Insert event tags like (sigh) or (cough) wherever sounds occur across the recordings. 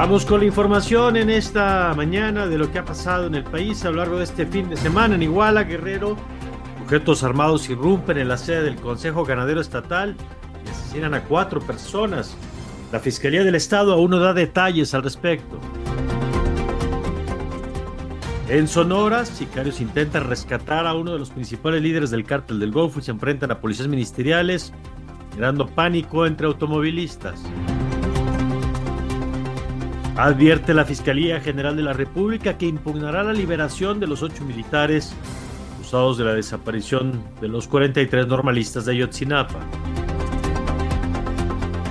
Vamos con la información en esta mañana de lo que ha pasado en el país a lo largo de este fin de semana. En Iguala, Guerrero, sujetos armados irrumpen en la sede del Consejo Ganadero Estatal y asesinan a cuatro personas. La Fiscalía del Estado aún no da detalles al respecto. En Sonora, sicarios intentan rescatar a uno de los principales líderes del cártel del Golfo y se enfrentan a policías ministeriales, generando pánico entre automovilistas. Advierte la Fiscalía General de la República que impugnará la liberación de los ocho militares acusados de la desaparición de los 43 normalistas de Ayotzinapa.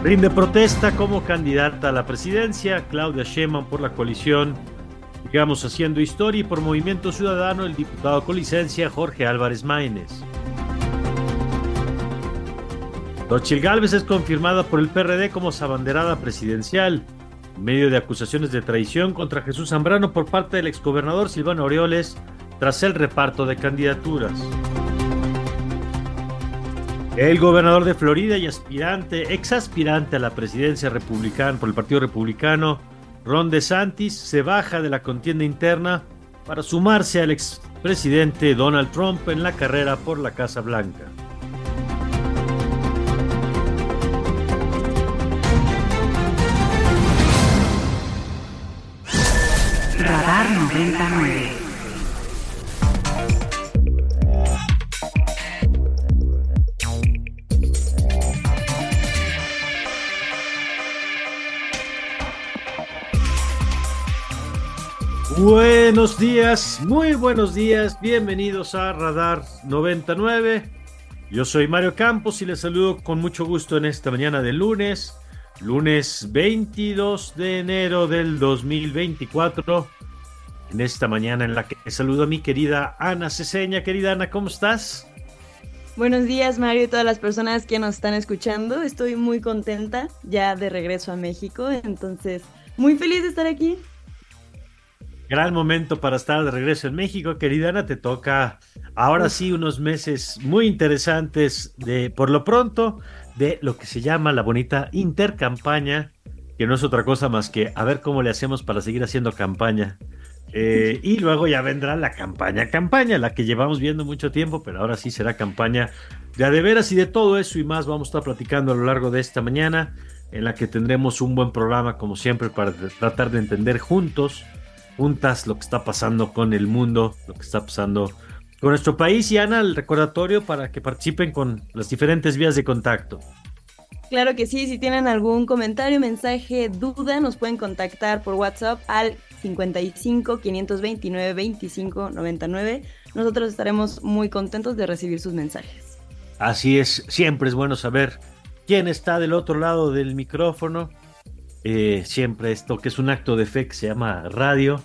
Rinde protesta como candidata a la presidencia Claudia Sheinbaum por la coalición Digamos Haciendo Historia y por Movimiento Ciudadano el diputado con licencia Jorge Álvarez Maínez. Dochil Gálvez es confirmada por el PRD como sabanderada presidencial medio de acusaciones de traición contra Jesús Zambrano por parte del exgobernador Silvano Aureoles tras el reparto de candidaturas. El gobernador de Florida y aspirante, ex aspirante a la presidencia republicana por el Partido Republicano, Ron DeSantis, se baja de la contienda interna para sumarse al expresidente Donald Trump en la carrera por la Casa Blanca. Radar 99. Buenos días, muy buenos días, bienvenidos a Radar 99. Yo soy Mario Campos y les saludo con mucho gusto en esta mañana de lunes, lunes 22 de enero del 2024. En esta mañana en la que saludo a mi querida Ana Ceseña. Querida Ana, ¿cómo estás? Buenos días, Mario, y todas las personas que nos están escuchando. Estoy muy contenta ya de regreso a México, entonces muy feliz de estar aquí. Gran momento para estar de regreso en México, querida Ana. Te toca ahora sí unos meses muy interesantes de, por lo pronto, de lo que se llama la bonita intercampaña, que no es otra cosa más que a ver cómo le hacemos para seguir haciendo campaña. Eh, y luego ya vendrá la campaña, campaña, la que llevamos viendo mucho tiempo, pero ahora sí será campaña de de veras y de todo eso y más vamos a estar platicando a lo largo de esta mañana, en la que tendremos un buen programa, como siempre, para tratar de entender juntos, juntas, lo que está pasando con el mundo, lo que está pasando con nuestro país. Y Ana, el recordatorio para que participen con las diferentes vías de contacto. Claro que sí, si tienen algún comentario, mensaje, duda, nos pueden contactar por WhatsApp al 55 529 25 99. Nosotros estaremos muy contentos de recibir sus mensajes. Así es, siempre es bueno saber quién está del otro lado del micrófono. Eh, siempre esto que es un acto de fe que se llama radio.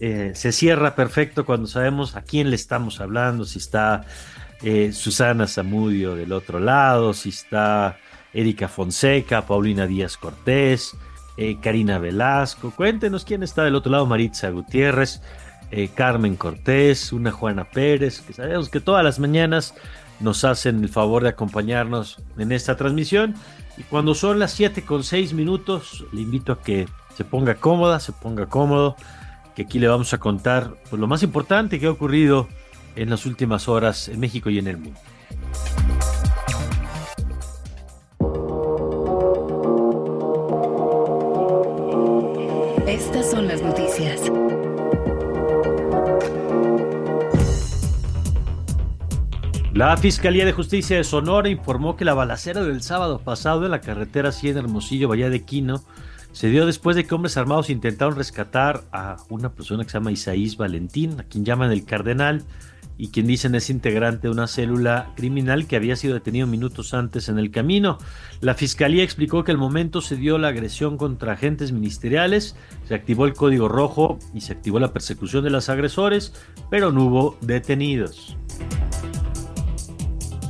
Eh, se cierra perfecto cuando sabemos a quién le estamos hablando, si está eh, Susana Zamudio del otro lado, si está Erika Fonseca, Paulina Díaz Cortés, eh, Karina Velasco. Cuéntenos quién está del otro lado, Maritza Gutiérrez, eh, Carmen Cortés, una Juana Pérez, que sabemos que todas las mañanas nos hacen el favor de acompañarnos en esta transmisión. Y cuando son las 7 con 6 minutos, le invito a que se ponga cómoda, se ponga cómodo, que aquí le vamos a contar pues, lo más importante que ha ocurrido en las últimas horas en México y en el mundo. La Fiscalía de Justicia de Sonora informó que la balacera del sábado pasado en la carretera 100 Hermosillo, Bahía de Quino, se dio después de que hombres armados intentaron rescatar a una persona que se llama Isaís Valentín, a quien llaman el Cardenal, y quien dicen es integrante de una célula criminal que había sido detenido minutos antes en el camino. La fiscalía explicó que al momento se dio la agresión contra agentes ministeriales, se activó el código rojo y se activó la persecución de los agresores, pero no hubo detenidos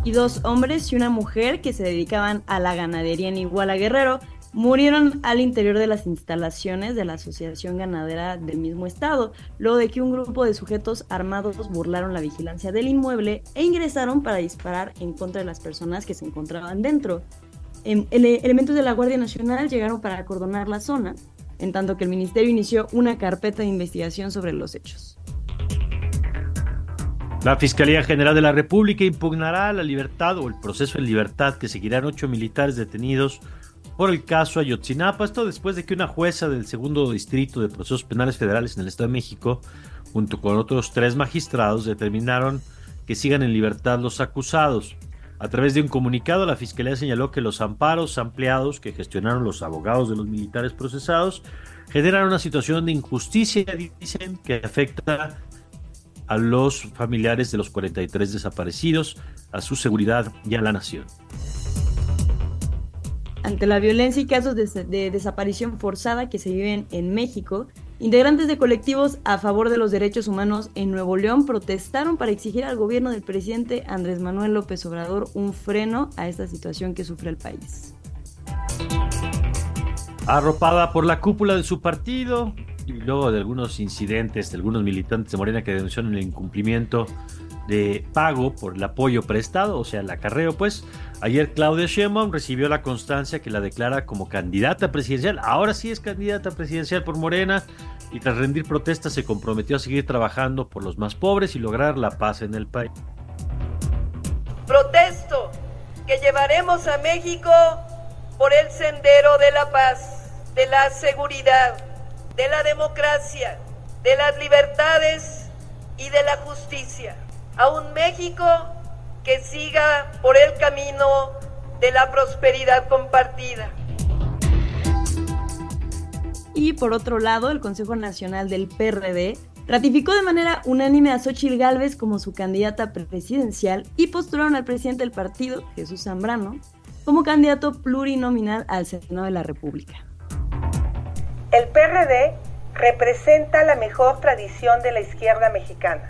y dos hombres y una mujer que se dedicaban a la ganadería en Iguala Guerrero murieron al interior de las instalaciones de la Asociación Ganadera del mismo estado, luego de que un grupo de sujetos armados burlaron la vigilancia del inmueble e ingresaron para disparar en contra de las personas que se encontraban dentro. Em, elementos de la Guardia Nacional llegaron para acordonar la zona, en tanto que el ministerio inició una carpeta de investigación sobre los hechos. La Fiscalía General de la República impugnará la libertad o el proceso en libertad que seguirán ocho militares detenidos por el caso Ayotzinapa. Esto después de que una jueza del segundo distrito de procesos penales federales en el Estado de México, junto con otros tres magistrados, determinaron que sigan en libertad los acusados. A través de un comunicado, la Fiscalía señaló que los amparos ampliados que gestionaron los abogados de los militares procesados generan una situación de injusticia, dicen, que afecta a los familiares de los 43 desaparecidos, a su seguridad y a la nación. Ante la violencia y casos de, desaparición forzada que se viven en México, integrantes de colectivos a favor de los derechos humanos en Nuevo León protestaron para exigir al gobierno del presidente Andrés Manuel López Obrador un freno a esta situación que sufre el país. Arropada por la cúpula de su partido, luego de algunos incidentes de algunos militantes de Morena que denunciaron el incumplimiento de pago por el apoyo prestado, o sea, el acarreo, pues ayer Claudia Sheinbaum recibió la constancia que la declara como candidata presidencial. Ahora sí es candidata presidencial por Morena y tras rendir protestas se comprometió a seguir trabajando por los más pobres y lograr la paz en el país. Protesto que llevaremos a México por el sendero de la paz, de la seguridad de la democracia, de las libertades y de la justicia. A un México que siga por el camino de la prosperidad compartida. Y por otro lado, el Consejo Nacional del PRD ratificó de manera unánime a Xochitl Gálvez como su candidata presidencial y postularon al presidente del partido, Jesús Zambrano, como candidato plurinominal al Senado de la República. El PRD representa la mejor tradición de la izquierda mexicana.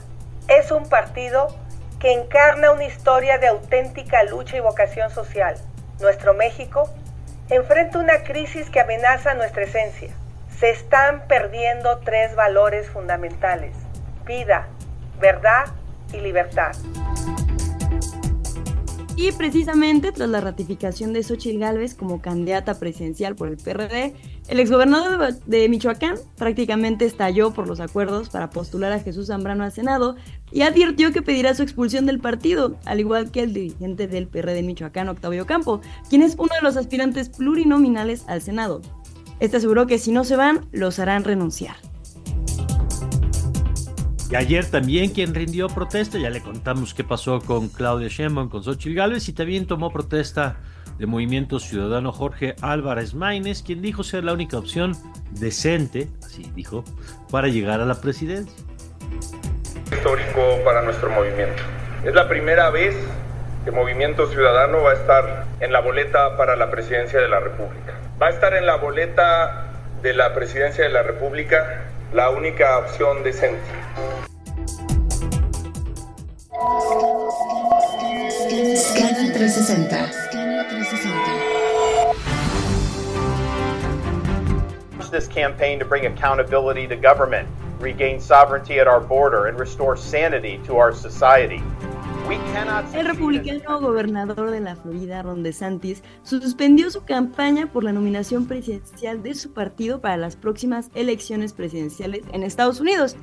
Es un partido que encarna una historia de auténtica lucha y vocación social. Nuestro México enfrenta una crisis que amenaza nuestra esencia. Se están perdiendo tres valores fundamentales, vida, verdad y libertad. Y precisamente tras la ratificación de Xochitl Gálvez como candidata presidencial por el PRD, el exgobernador de Michoacán prácticamente estalló por los acuerdos para postular a Jesús Zambrano al Senado y advirtió que pedirá su expulsión del partido, al igual que el dirigente del PRD en Michoacán, Octavio Campo, quien es uno de los aspirantes plurinominales al Senado. Este aseguró que si no se van, los harán renunciar. Ayer también quien rindió protesta, ya le contamos qué pasó con Claudia Sheinbaum, con Xochitl Gálvez, y también tomó protesta de Movimiento Ciudadano Jorge Álvarez Maínez, quien dijo ser la única opción decente, así dijo, para llegar a la presidencia. Histórico para nuestro movimiento. Es la primera vez que Movimiento Ciudadano va a estar en la boleta para la presidencia de la República. Va a estar en la boleta de la presidencia de la República la única opción decente. Scanner 360. This campaign to bring accountability to government, regain sovereignty at our border, and restore sanity to our society. El republicano gobernador de la Florida, Ron DeSantis, suspendió su campaña por la nominación presidencial de su partido para las próximas elecciones presidenciales en Estados Unidos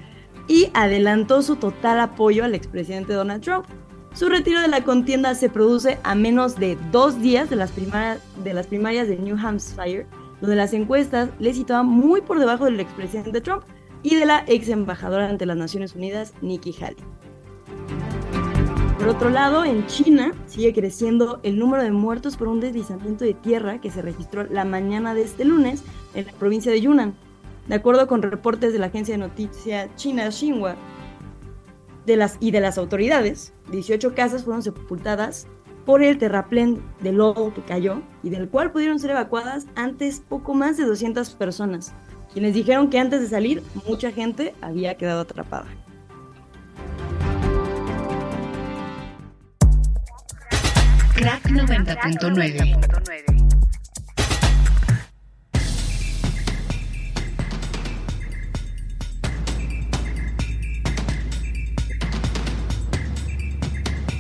y adelantó su total apoyo al expresidente Donald Trump. Su retiro de la contienda se produce a menos de dos días de las, primarias de, las primarias de New Hampshire donde las encuestas le situaban muy por debajo del expresidente Trump y de la ex embajadora ante las Naciones Unidas, Nikki Haley. Por otro lado, en China sigue creciendo el número de muertos por un deslizamiento de tierra que se registró la mañana de este lunes en la provincia de Yunnan. De acuerdo con reportes de la agencia de noticias china Xinhua de las, y de las autoridades, 18 casas fueron sepultadas por el terraplén de lodo que cayó y del cual pudieron ser evacuadas antes poco más de 200 personas, quienes dijeron que antes de salir mucha gente había quedado atrapada. Crack 90.9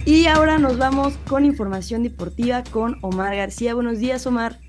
Y ahora nos vamos con información deportiva con Omar García. Buenos días, Omar.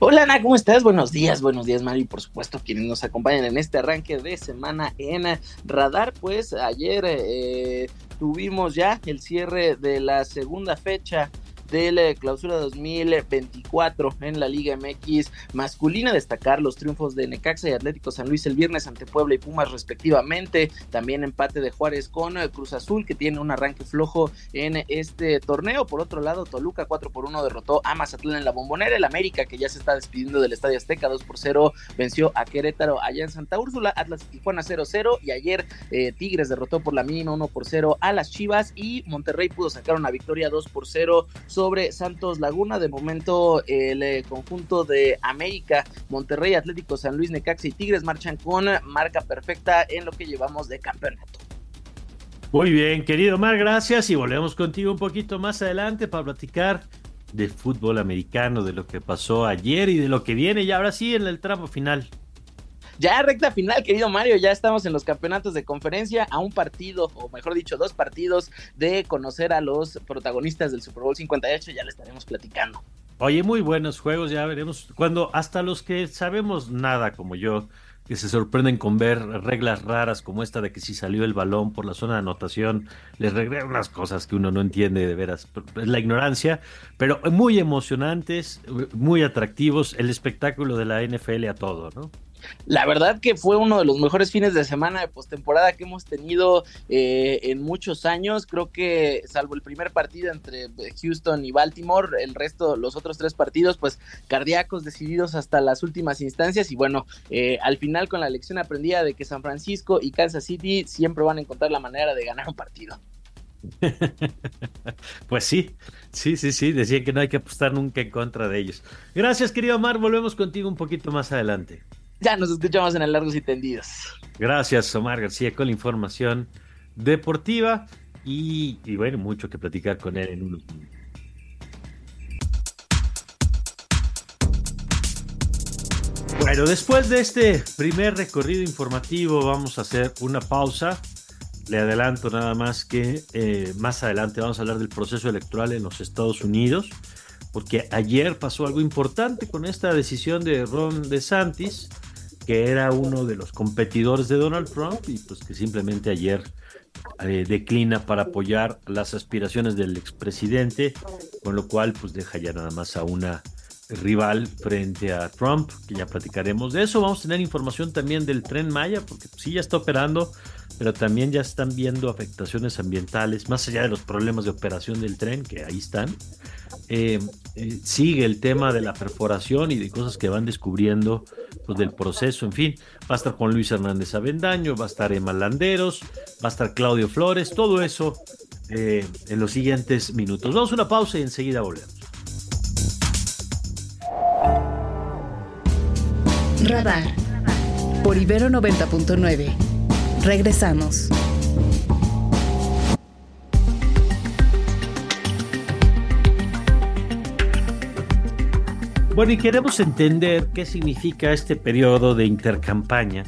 Hola Ana, ¿cómo estás? Buenos días, buenos días Mario y por supuesto quienes nos acompañan en este arranque de semana en Radar. Pues ayer eh, tuvimos ya el cierre de la segunda fecha de la clausura 2024 en la Liga MX masculina. Destacar los triunfos de Necaxa y Atlético San Luis el viernes ante Puebla y Pumas respectivamente. También empate de Juárez con eh, Cruz Azul que tiene un arranque flojo en este torneo. Por otro lado, Toluca 4 por 1 derrotó a Mazatlán en la bombonera. El América que ya se está despidiendo del Estadio Azteca 2 por 0 venció a Querétaro allá en Santa Úrsula. Atlas Tijuana 0-0 y ayer eh, Tigres derrotó por la mínima 1 por 0 a las Chivas y Monterrey pudo sacar una victoria 2 por 0 sobre Santos Laguna. De momento, el eh, conjunto de América, Monterrey, Atlético San Luis, Necaxa y Tigres marchan con marca perfecta en lo que llevamos de campeonato. Muy bien, querido Mar, gracias y volvemos contigo un poquito más adelante para platicar de fútbol americano, de lo que pasó ayer y de lo que viene y ahora sí en el tramo final. Ya recta final, querido Mario, ya estamos en los campeonatos de conferencia a un partido, o mejor dicho, dos partidos de conocer a los protagonistas del Super Bowl 58, ya le estaremos platicando. Oye, muy buenos juegos, ya veremos. Cuando hasta los que sabemos nada como yo, que se sorprenden con ver reglas raras como esta de que si salió el balón por la zona de anotación, les regresan unas cosas que uno no entiende de veras. Es la ignorancia, pero muy emocionantes, muy atractivos, el espectáculo de la NFL a todo, ¿no? La verdad que fue uno de los mejores fines de semana de postemporada que hemos tenido eh, en muchos años. Creo que salvo el primer partido entre Houston y Baltimore, el resto, los otros tres partidos, pues cardíacos decididos hasta las últimas instancias. Y bueno, eh, al final con la lección aprendida de que San Francisco y Kansas City siempre van a encontrar la manera de ganar un partido. (laughs) pues sí, sí, sí, sí, decía que no hay que apostar nunca en contra de ellos. Gracias, querido Omar, volvemos contigo un poquito más adelante. Ya nos escuchamos en el Largos y Tendidos. Gracias, Omar García, con la información deportiva y, bueno, mucho que platicar con él en unos minutos. Bueno, después de este primer recorrido informativo, vamos a hacer una pausa. Le adelanto nada más que eh, más adelante vamos a hablar del proceso electoral en los Estados Unidos, porque ayer pasó algo importante con esta decisión de Ron DeSantis que era uno de los competidores de Donald Trump y pues que simplemente ayer eh, declina para apoyar las aspiraciones del expresidente, con lo cual pues deja ya nada más a una rival frente a Trump, que ya platicaremos de eso. Vamos a tener información también del tren Maya, porque sí ya está operando, pero también ya están viendo afectaciones ambientales, más allá de los problemas de operación del tren, que ahí están. Eh, eh, sigue el tema de la perforación y de cosas que van descubriendo pues, del proceso, en fin, va a estar Juan Luis Hernández Avendaño, va a estar Emma Landeros, va a estar Claudio Flores, todo eso eh, en los siguientes minutos. Vamos a una pausa y enseguida volvemos. Radar por Ibero 90.9. Regresamos. Bueno, y queremos entender qué significa este periodo de intercampaña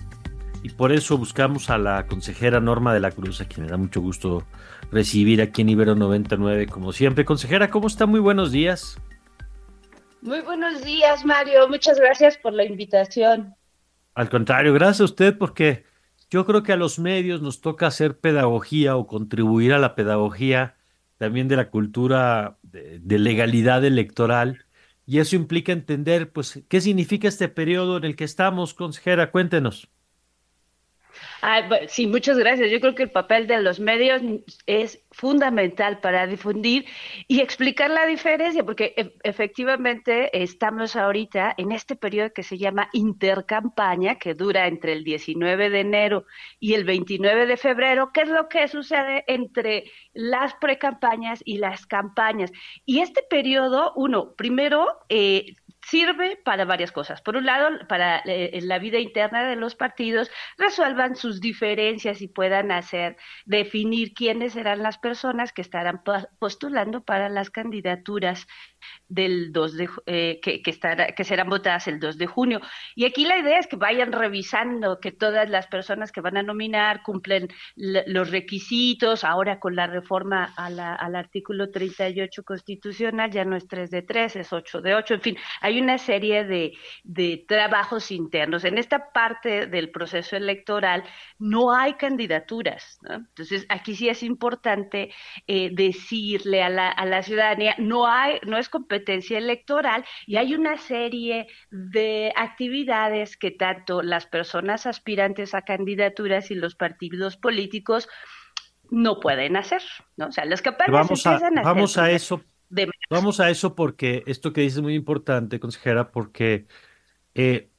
y por eso buscamos a la consejera Norma de la Cruz, a quien me da mucho gusto recibir aquí en Ibero 99, como siempre. Consejera, ¿cómo está? Muy buenos días. Muy buenos días, Mario. Muchas gracias por la invitación. Al contrario, gracias a usted porque yo creo que a los medios nos toca hacer pedagogía o contribuir a la pedagogía también de la cultura de, legalidad electoral y eso implica entender, pues, qué significa este periodo en el que estamos, consejera, cuéntenos. Ah, sí, muchas gracias. Yo creo que el papel de los medios es fundamental para difundir y explicar la diferencia, porque e, efectivamente estamos ahorita en este periodo que se llama intercampaña, que dura entre el 19 de enero y el 29 de febrero. ¿Qué es lo que sucede entre las precampañas y las campañas? Y este periodo, uno, primero, eh, sirve para varias cosas. Por un lado, para eh, la vida interna de los partidos, resuelvan sus diferencias y puedan hacer, definir quiénes serán las personas que estarán postulando para las candidaturas del 2 de, eh, que, que, que serán votadas el 2 de junio. Y aquí la idea es que vayan revisando que todas las personas que van a nominar cumplen los requisitos. Ahora con la reforma a la, al artículo 38 constitucional ya no es 3 de 3, es 8 de 8. En fin, hay una serie de, de trabajos internos. En esta parte del proceso electoral no hay candidaturas. ¿no? Entonces, aquí sí es importante eh, decirle a la, a la ciudadanía, no hay, no es competencia electoral y hay una serie de actividades que tanto las personas aspirantes a candidaturas y los partidos políticos no pueden hacer, ¿no? O sea, los que vamos a, vamos a eso, vamos a eso porque esto que dices es muy importante, consejera, porque eh,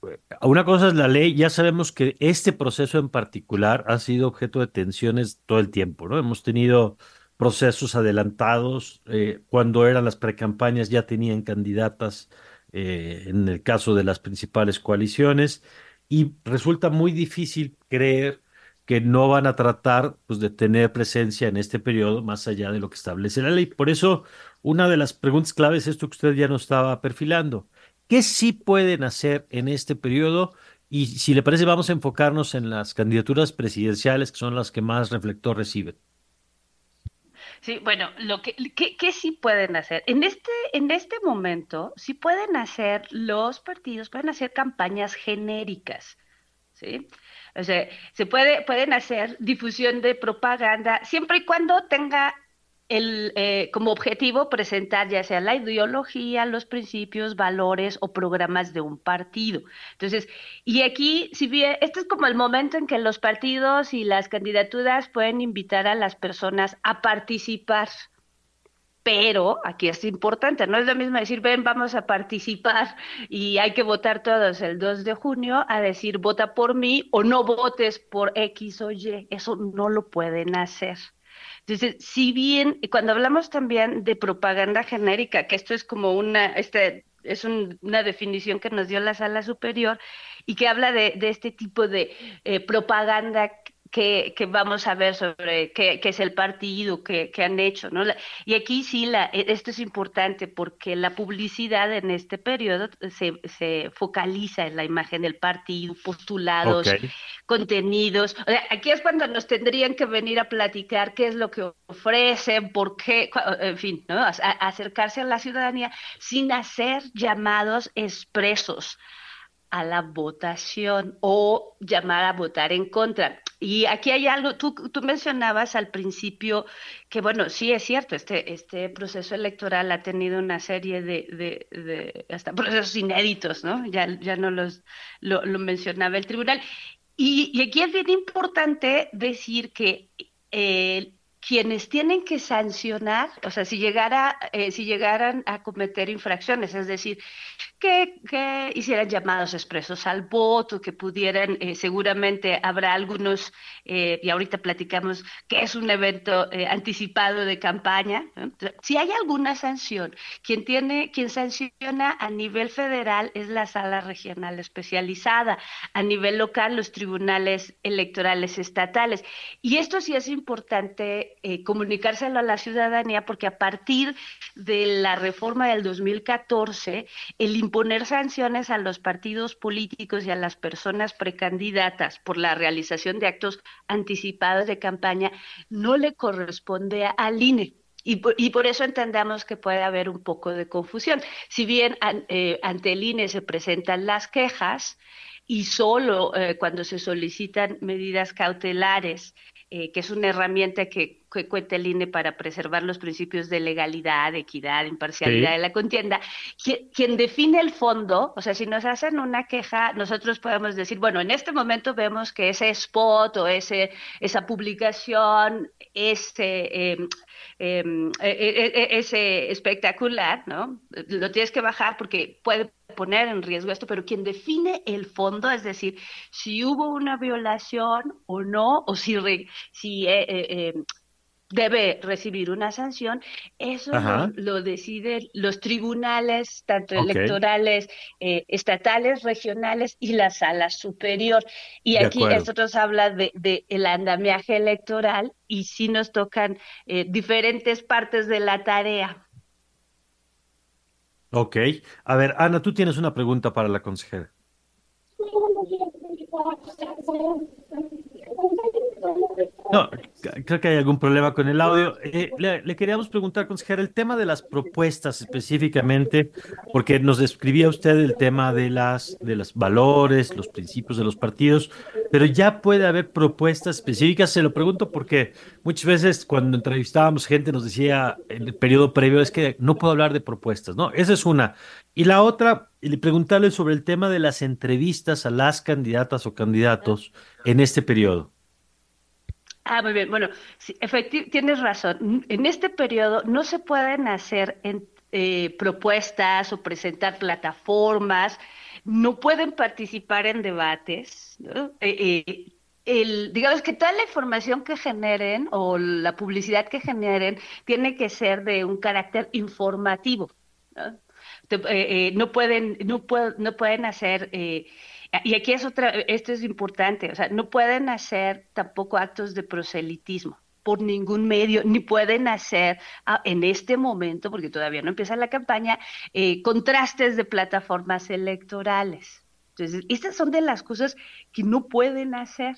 una cosa es la ley, ya sabemos que este proceso en particular ha sido objeto de tensiones todo el tiempo, ¿no? Hemos tenido procesos adelantados. Eh, cuando eran las precampañas ya tenían candidatas eh, en el caso de las principales coaliciones y resulta muy difícil creer que no van a tratar pues, de tener presencia en este periodo más allá de lo que establece la ley. Por eso, una de las preguntas claves es esto que usted ya nos estaba perfilando. ¿Qué sí pueden hacer en este periodo? Y si le parece, vamos a enfocarnos en las candidaturas presidenciales, que son las que más reflector reciben. Sí, bueno, lo que, ¿qué sí pueden hacer? En este, en este momento, sí pueden hacer los partidos, pueden hacer campañas genéricas, ¿sí? O sea, se puede, pueden hacer difusión de propaganda siempre y cuando tenga el, eh, como objetivo presentar ya sea la ideología, los principios, valores o programas de un partido. Entonces, y aquí, si bien, este es como el momento en que los partidos y las candidaturas pueden invitar a las personas a participar. Pero aquí es importante, no es lo mismo decir, ven, vamos a participar y hay que votar todos el 2 de junio, a decir, vota por mí o no votes por X o Y. Eso no lo pueden hacer. Entonces, si bien, cuando hablamos también de propaganda genérica, que esto es como una, este, es una definición que nos dio la sala superior y que habla de, de este tipo de eh, propaganda que, que, vamos a ver sobre qué, qué es el partido, qué, qué, han hecho. ¿no? Y aquí sí, la, e, esto es importante porque la publicidad en este periodo se, se focaliza en la imagen del partido, postulados, okay. contenidos. O sea, aquí es cuando nos tendrían que venir a platicar qué es lo que ofrecen, por qué, en fin, ¿no? a, a acercarse a la ciudadanía sin hacer llamados expresos a la votación o llamar a votar en contra. Y aquí hay algo, tú, tú mencionabas al principio que, bueno, sí es cierto, este, este proceso electoral ha tenido una serie de, de, hasta procesos inéditos, ¿no? Ya, ya no los, lo, mencionaba el tribunal. Y, y, aquí es bien importante decir que eh, quienes tienen que sancionar, o sea, si llegara, eh, si llegaran a cometer infracciones, es decir, que, que hicieran llamados expresos al voto, que pudieran, eh, seguramente habrá algunos, eh, y ahorita platicamos que es un evento eh, anticipado de campaña. Si hay alguna sanción, quien tiene, quien sanciona a nivel federal es la sala regional especializada, a nivel local los tribunales electorales estatales. Y esto sí es importante eh, comunicárselo a la ciudadanía porque a partir de la reforma del 2014, el imponer sanciones a los partidos políticos y a las personas precandidatas por la realización de actos anticipados de campaña no le corresponde al INE. Y por, eso entendemos que puede haber un poco de confusión. Si bien eh, ante el INE se presentan las quejas y solo eh, cuando se solicitan medidas cautelares, que es una herramienta que que cuenta el INE para preservar los principios de legalidad, equidad, imparcialidad de la contienda, quien, define el fondo, o sea, si nos hacen una queja, nosotros podemos decir, bueno, en este momento vemos que ese spot o ese, esa publicación, ese, em, em, e, e, e, ese espectacular, ¿no? Lo tienes que bajar porque puede poner en riesgo esto, pero quien define el fondo, es decir, si hubo una violación o no, o si, si eh, eh, em, debe recibir una sanción, eso lo, deciden los tribunales, tanto electorales, eh, estatales, regionales y la sala superior. Y aquí nosotros habla de, de, el andamiaje electoral y sí nos tocan eh, diferentes partes de la tarea. Ok. A ver, Ana, tú tienes una pregunta para la consejera. No, creo que hay algún problema con el audio. Eh, le, queríamos preguntar, consejera, el tema de las propuestas específicamente, porque nos describía usted el tema de las de los valores, los principios de los partidos, pero ya puede haber propuestas específicas. Se lo pregunto porque muchas veces cuando entrevistábamos gente nos decía en el periodo previo es que no puedo hablar de propuestas, ¿no? Esa es una. Y la otra, le preguntarle sobre el tema de las entrevistas a las candidatas o candidatos en este periodo. Ah, muy bien. Bueno, sí, tienes razón. En este periodo no se pueden hacer eh, propuestas o presentar plataformas, no pueden participar en debates. Eh, eh, el, digamos que toda la información que generen o la publicidad que generen tiene que ser de un carácter informativo. ¿no? pueden, no, no pueden hacer y aquí es otra, esto es importante, o sea, no pueden hacer tampoco actos de proselitismo por ningún medio, ni pueden hacer ah, en este momento, porque todavía no empieza la campaña, eh, contrastes de plataformas electorales. Entonces, estas son de las cosas que no pueden hacer.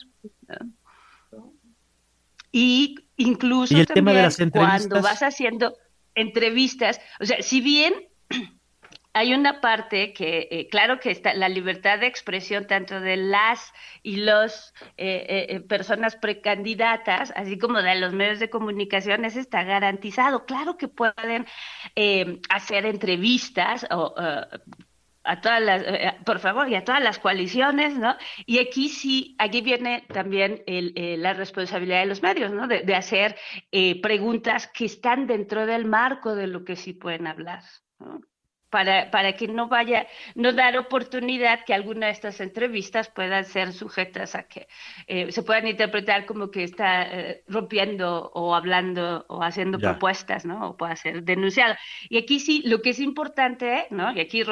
Y incluso también cuando vas haciendo entrevistas, o sea, si bien (clears throat) hay una parte que, eh, claro que está la libertad de expresión tanto de las y los eh, eh, personas precandidatas, así como de los medios de comunicación, eso está garantizado. Claro que pueden hacer entrevistas a todas las, por favor, y a todas las coaliciones, ¿no? Y aquí sí, aquí viene también la responsabilidad de los medios, ¿no? De, de hacer preguntas que están dentro del marco de lo que sí pueden hablar, ¿no? Para, para que no vaya, no dar oportunidad que alguna de estas entrevistas puedan ser sujetas a que eh, se puedan interpretar como que está eh, rompiendo o hablando o haciendo propuestas, ¿no? O pueda ser denunciado. Y aquí sí, lo que es importante, ¿no? Y aquí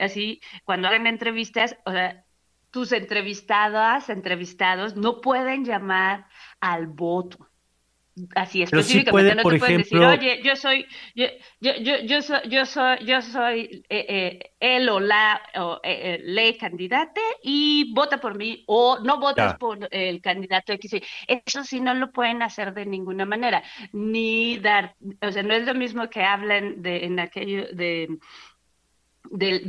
así, cuando hagan entrevistas, o sea, tus entrevistadas, entrevistados, no pueden llamar al voto así específicamente no te pueden decir oye yo soy yo yo yo, yo soy yo soy yo soy eh, eh, él o la o eh, eh le candidate y vota por mí o no votas por el candidato X eso sí no lo pueden hacer de ninguna manera ni dar o sea no es lo mismo que hablen de en aquello de de,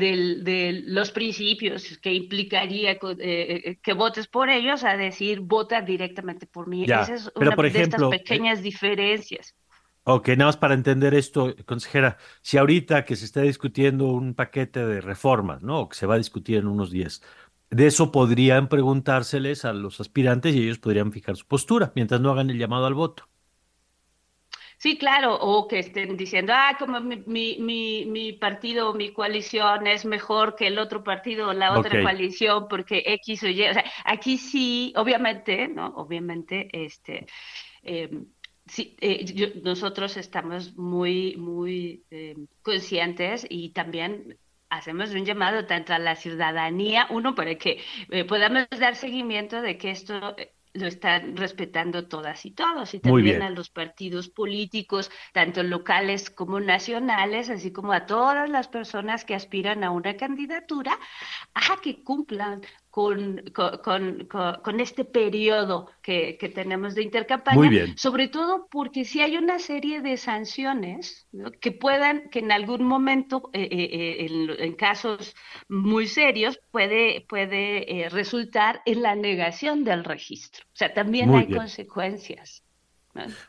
de, los principios que implicaría eh, eh, que votes por ellos a decir vota directamente por mí. Esa es una por de estas pequeñas eh, diferencias. Ok, nada más para entender esto, consejera, si ahorita que se está discutiendo un paquete de reformas, ¿no? Que se va a discutir en unos días, de eso podrían preguntárseles a los aspirantes y ellos podrían fijar su postura mientras no hagan el llamado al voto. Sí, claro, o que estén diciendo, ah, como mi, mi, mi, partido o mi coalición es mejor que el otro partido o la otra coalición porque X o Y. O sea, aquí sí, obviamente, ¿no? Obviamente, este. Em, sí, eh, nosotros estamos muy, muy eh, conscientes y también hacemos un llamado tanto a la ciudadanía, uno, para que eh, podamos dar seguimiento de que esto lo están respetando todas y todos, y también a los partidos políticos, tanto locales como nacionales, así como a todas las personas que aspiran a una candidatura, a que cumplan con, con, con, este periodo que, que, tenemos de intercampaña, sobre todo porque si hay una serie de sanciones que puedan, que en algún momento, eh, eh, eh, en, en, casos muy serios, puede, puede resultar en la negación del registro. O sea, también hay consecuencias.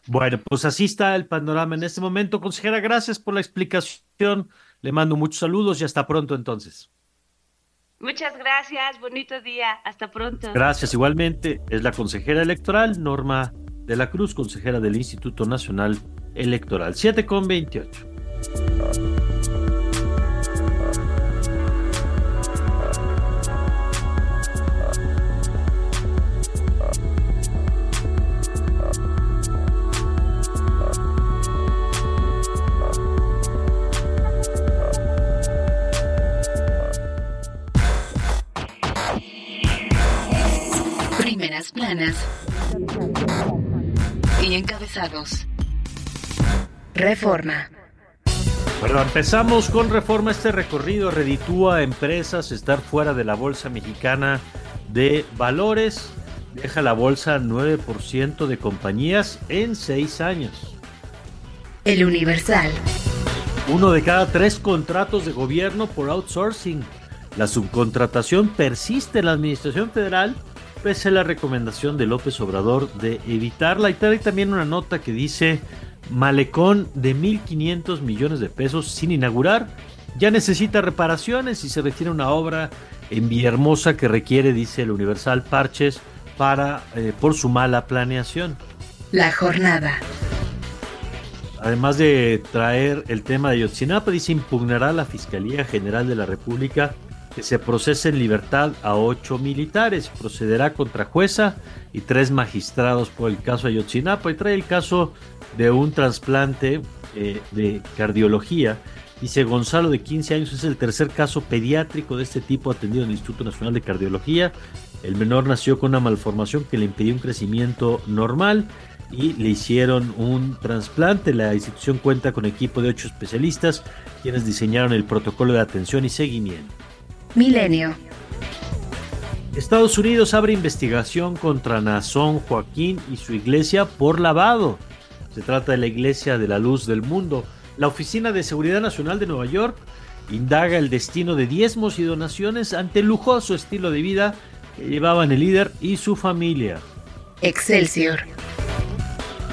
Bueno, pues así está el panorama en este momento. Consejera, gracias por la explicación. Le mando muchos saludos y hasta pronto entonces. Muchas gracias, bonito día, hasta pronto. Gracias, igualmente. Es la consejera electoral, Norma de la Cruz, consejera del Instituto Nacional Electoral. 7 con 28. Reforma. Bueno, empezamos con reforma. Este recorrido reditúa a empresas estar fuera de la bolsa mexicana de valores. Deja la bolsa 9% de compañías en seis años. El Universal. Uno de cada tres contratos de gobierno por outsourcing. La subcontratación persiste en la Administración Federal pese a la recomendación de López Obrador de evitarla. Y trae también una nota que dice malecón de 1.500 millones de pesos sin inaugurar. Ya necesita reparaciones y se refiere a una obra en Villahermosa que requiere, dice el Universal, parches para, eh, por su mala planeación. La jornada. Además de traer el tema de Yotzinapa, dice impugnará la Fiscalía General de la República que se procese en libertad a ocho militares. Procederá contra jueza y tres magistrados por el caso Ayotzinapa y trae el caso de un trasplante eh, de cardiología. Dice Gonzalo de 15 años es el tercer caso pediátrico de este tipo atendido en el Instituto Nacional de Cardiología. El menor nació con una malformación que le impidió un crecimiento normal y le hicieron un trasplante. La institución cuenta con equipo de ocho especialistas quienes diseñaron el protocolo de atención y seguimiento. Milenio. Estados Unidos abre investigación contra Nazón Joaquín y su iglesia por lavado. Se trata de la Iglesia de la Luz del Mundo. La Oficina de Seguridad Nacional de Nueva York indaga el destino de diezmos y donaciones ante el lujoso estilo de vida que llevaban el líder y su familia. Excelsior.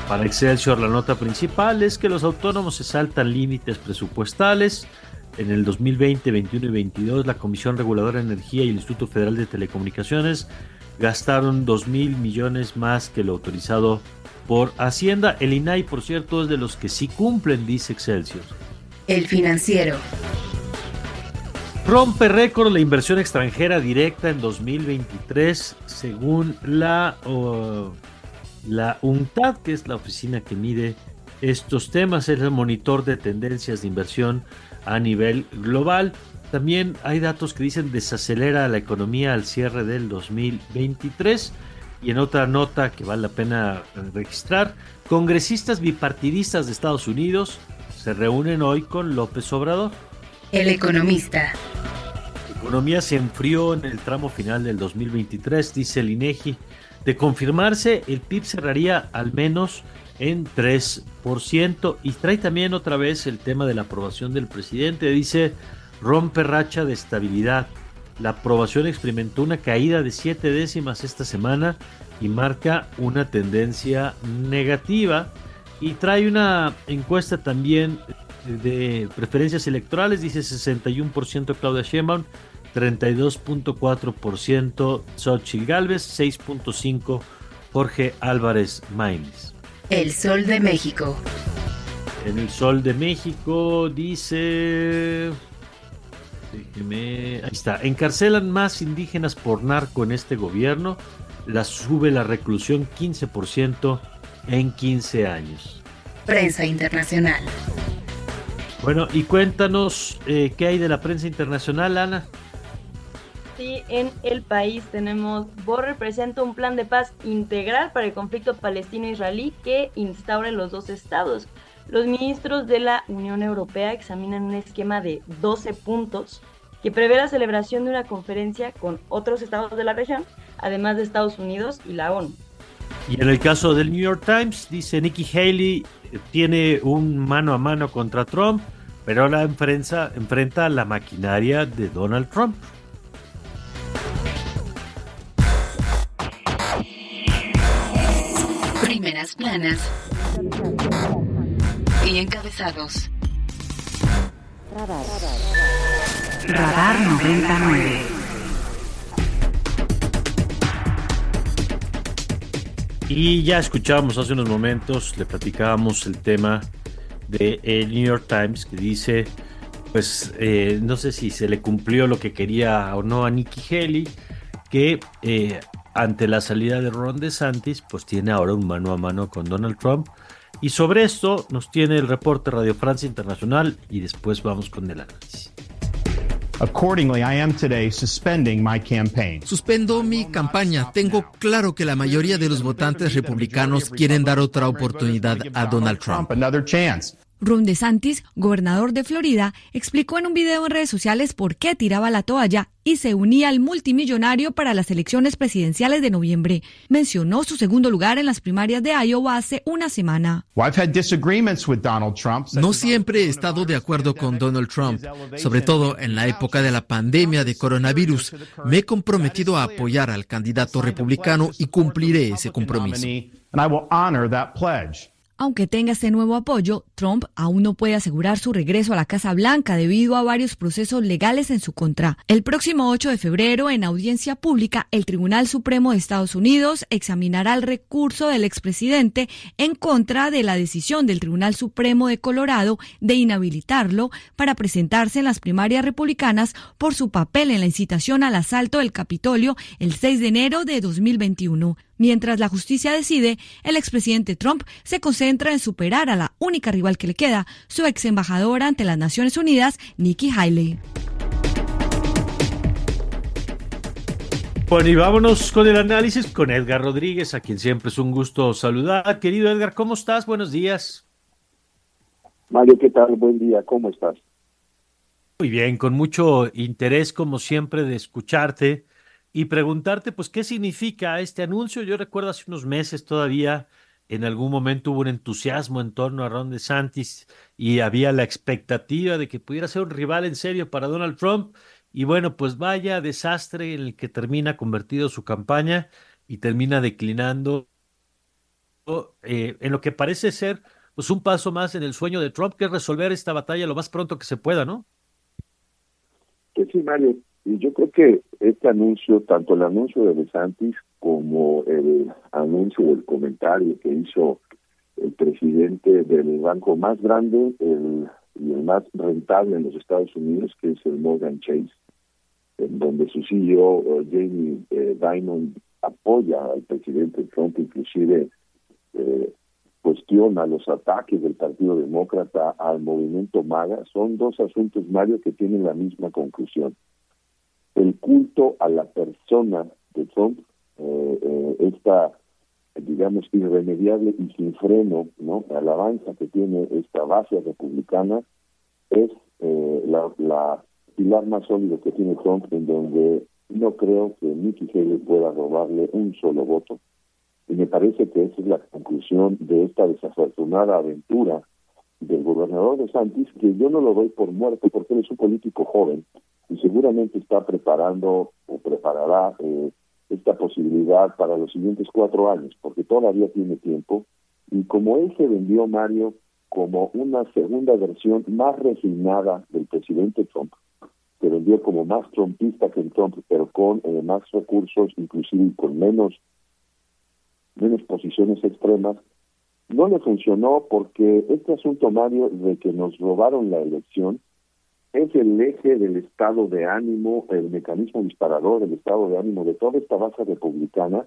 Para Excelsior la nota principal es que los autónomos se saltan límites presupuestales en el 2020, 21 y 22, la Comisión Reguladora de Energía y el Instituto Federal de Telecomunicaciones gastaron 2 mil millones más que lo autorizado por Hacienda. El INAI, por cierto, es de los que sí cumplen, dice Excelsior. El financiero. Rompe récord la inversión extranjera directa en 2023, según la, uh, la UNTAD, que es la oficina que mide estos temas, es el monitor de tendencias de inversión a nivel global. También hay datos que dicen desacelera la economía al cierre del 2023. Y en otra nota que vale la pena registrar, congresistas bipartidistas de Estados Unidos se reúnen hoy con López Obrador. El economista. La economía se enfrió en el tramo final del 2023, dice el INEGI. De confirmarse, el PIB cerraría al menos en 3%. Y trae también otra vez el tema de la aprobación del presidente. Dice, rompe racha de estabilidad. La aprobación experimentó una caída de 7 décimas esta semana y marca una tendencia negativa. Y trae una encuesta también de preferencias electorales. Dice 61% Claudia Sheinbaum, 32.4% Xochitl Galvez, 6.5% Jorge Álvarez Maínez. El Sol de México. En el Sol de México dice... Déjeme... Ahí está. Encarcelan más indígenas por narco en este gobierno. La sube la reclusión 15% en 15 años. Prensa internacional. Bueno, y cuéntanos eh, qué hay de la prensa internacional, Ana. En el país tenemos, Borrell presenta un plan de paz integral para el conflicto palestino-israelí que instaure los dos estados. Los ministros de la Unión Europea examinan un esquema de 12 puntos que prevé la celebración de una conferencia con otros estados de la región, además de Estados Unidos y la ONU. Y en el caso del New York Times, dice Nikki Haley eh, tiene un mano a mano contra Trump, pero la enfrenta, enfrenta la maquinaria de Donald Trump. Primeras primeras planas y encabezados. Radar 99. Y ya escuchábamos hace unos momentos, le platicábamos el tema de el New York Times que dice, pues eh, no sé si se le cumplió lo que quería o no a Nikki Haley, que eh, ante la salida de Ron DeSantis, pues tiene ahora un mano a mano con Donald Trump. Y sobre esto nos tiene el reporte Radio Francia Internacional y después vamos con el análisis. Accordingly, I am today suspending my campaign. Suspendo mi campaña. Tengo claro que la mayoría de los votantes republicanos quieren dar otra oportunidad a Donald Trump. Ron DeSantis, gobernador de Florida, explicó en un video en redes sociales por qué tiraba la toalla y se unía al multimillonario para las elecciones presidenciales de noviembre. Mencionó su segundo lugar en las primarias de Iowa hace una semana. No siempre he estado de acuerdo con Donald Trump, sobre todo en la época de la pandemia de coronavirus. Me he comprometido a apoyar al candidato republicano y cumpliré ese compromiso. Aunque tenga este nuevo apoyo, Trump aún no puede asegurar su regreso a la Casa Blanca debido a varios procesos legales en su contra. El próximo 8 de febrero, en audiencia pública, el Tribunal Supremo de Estados Unidos examinará el recurso del expresidente en contra de la decisión del Tribunal Supremo de Colorado de inhabilitarlo para presentarse en las primarias republicanas por su papel en la incitación al asalto del Capitolio el 6 de enero de 2021. Mientras la justicia decide, el expresidente Trump se concentra en superar a la única rival que le queda, su ex embajadora ante las Naciones Unidas, Nikki Haley. Bueno, y vámonos con el análisis con Edgar Rodríguez, a quien siempre es un gusto saludar. Querido Edgar, ¿cómo estás? Buenos días. Mario, ¿qué tal? Buen día, ¿cómo estás? Muy bien, con mucho interés, como siempre, de escucharte y preguntarte, pues, ¿qué significa este anuncio? Yo recuerdo hace unos meses todavía, en algún momento hubo un entusiasmo en torno a Ron DeSantis y había la expectativa de que pudiera ser un rival en serio para Donald Trump. Y bueno, pues vaya desastre en el que termina convertido su campaña y termina declinando eh, en lo que parece ser pues un paso más en el sueño de Trump, que es resolver esta batalla lo más pronto que se pueda, ¿no? Sí, Mario. Y yo creo que este anuncio, tanto el anuncio de DeSantis como el anuncio o el comentario que hizo el presidente del banco más grande el, y el más rentable en los Estados Unidos, que es el Morgan Chase, en donde su CEO, eh, Jamie eh, Dimon, apoya al presidente Trump, inclusive eh, cuestiona los ataques del Partido Demócrata al movimiento MAGA, son dos asuntos, Mario, que tienen la misma conclusión el culto a la persona de Trump, eh, eh, esta, digamos, irremediable y sin freno, ¿no? alabanza que tiene esta base republicana es eh, la, la pilar más sólido que tiene Trump, en donde no creo que Nikki Haley pueda robarle un solo voto. Y me parece que esa es la conclusión de esta desafortunada aventura del gobernador de Santis, que yo no lo doy por muerto porque él es un político joven y seguramente está preparando o preparará eh, esta posibilidad para los siguientes cuatro años, porque todavía tiene tiempo. Y como él se vendió, Mario, como una segunda versión más resignada del presidente Trump, se vendió como más trumpista que el Trump, pero con eh, más recursos, inclusive con menos, menos posiciones extremas, no le funcionó porque este asunto, Mario, de que nos robaron la elección, es el eje del estado de ánimo, el mecanismo disparador del estado de ánimo de toda esta base republicana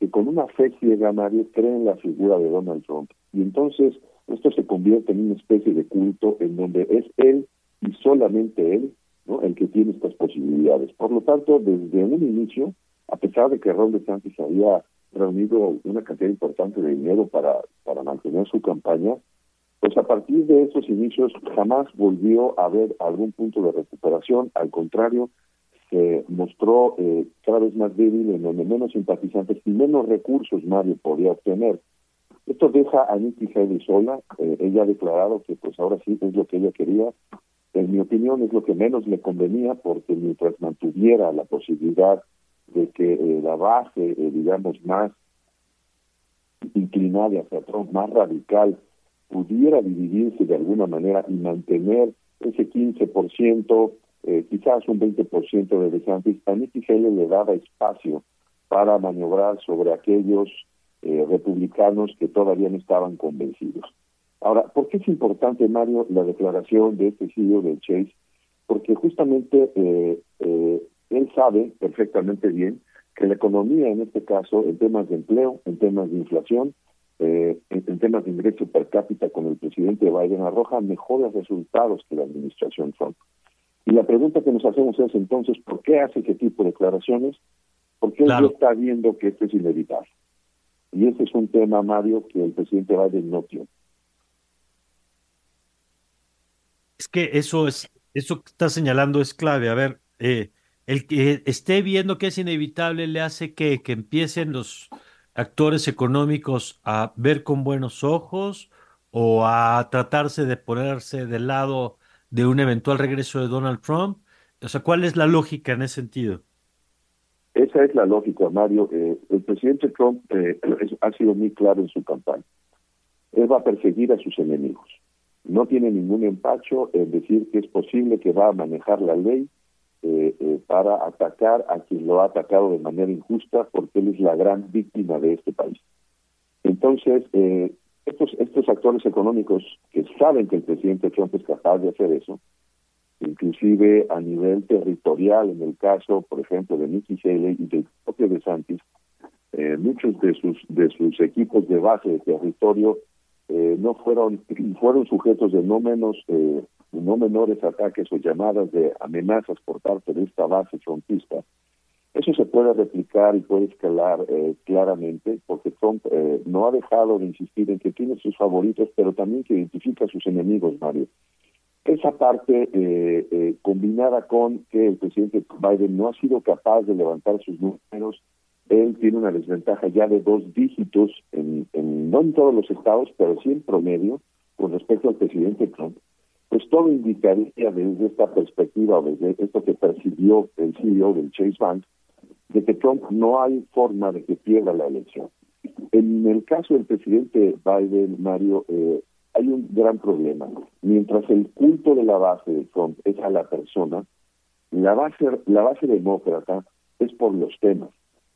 que con una fe ciega, Mario, cree en la figura de Donald Trump. Y entonces esto se convierte en una especie de culto en donde es él y solamente él ¿no? el que tiene estas posibilidades. Por lo tanto, desde un inicio, a pesar de que Ron DeSantis había reunido una cantidad importante de dinero para, para mantener su campaña, pues a partir de esos inicios jamás volvió a haber algún punto de recuperación, al contrario, se mostró eh, cada vez más débil, en donde menos simpatizantes y menos recursos Mario podía obtener. Esto deja a Nikki Haley sola, eh, ella ha declarado que pues ahora sí es lo que ella quería, en mi opinión es lo que menos le convenía porque mientras mantuviera la posibilidad de que eh, la base, digamos, más inclinada hacia Trump, más radical, pudiera dividirse de alguna manera y mantener ese 15%, eh, quizás un 20% de DeSantis, a Nikki le daba espacio para maniobrar sobre aquellos eh, republicanos que todavía no estaban convencidos. Ahora, ¿por qué es importante, Mario, la declaración de este CEO de Chase? Porque justamente eh, eh, él sabe perfectamente bien que la economía, en este caso, en temas de empleo, en temas de inflación, eh, en, temas de ingreso per cápita con el presidente Biden, arroja mejores resultados que la administración Trump. Y la pregunta que nos hacemos es entonces, ¿por qué hace ese tipo de declaraciones? Porque él está viendo que esto es inevitable. Y ese es un tema, Mario, que el presidente Biden no tiene. Es que eso es, eso que está señalando es clave. A ver, eh, el que esté viendo que es inevitable le hace que, que empiecen los actores económicos a ver con buenos ojos o a tratarse de ponerse del lado de un eventual regreso de Donald Trump. O sea, ¿cuál es la lógica en ese sentido? Esa es la lógica, Mario. Eh, el presidente Trump eh, ha sido muy claro en su campaña. Él va a perseguir a sus enemigos. No tiene ningún empacho en decir que es posible que va a manejar la ley eh, para atacar a quien lo ha atacado de manera injusta porque él es la gran víctima de este país. Entonces, estos, estos actores económicos que saben que el presidente Trump es capaz de hacer eso, inclusive a nivel territorial, en el caso, por ejemplo, de Nikki Haley y del propio de Santis, eh, muchos de sus de sus equipos de base de territorio eh, no fueron fueron sujetos de no menos eh, no menores ataques o llamadas de amenazas por parte de esta base frontista. Eso se puede replicar y puede escalar eh, claramente porque Trump eh, no ha dejado de insistir en que tiene sus favoritos, pero también que identifica a sus enemigos, Mario. Esa parte eh, eh, combinada con que el presidente Biden no ha sido capaz de levantar sus números, él tiene una desventaja ya de dos dígitos, en, en, no en todos los estados, pero sí en promedio, con respecto al presidente Trump, pues todo indicaría desde esta perspectiva o desde esto que percibió el CEO del Chase Bank, de que Trump no hay forma de que pierda la elección. En el caso del presidente Biden, Mario, eh, hay un gran problema. Mientras el culto de la base de Trump es a la persona, la base, la base demócrata es por los temas.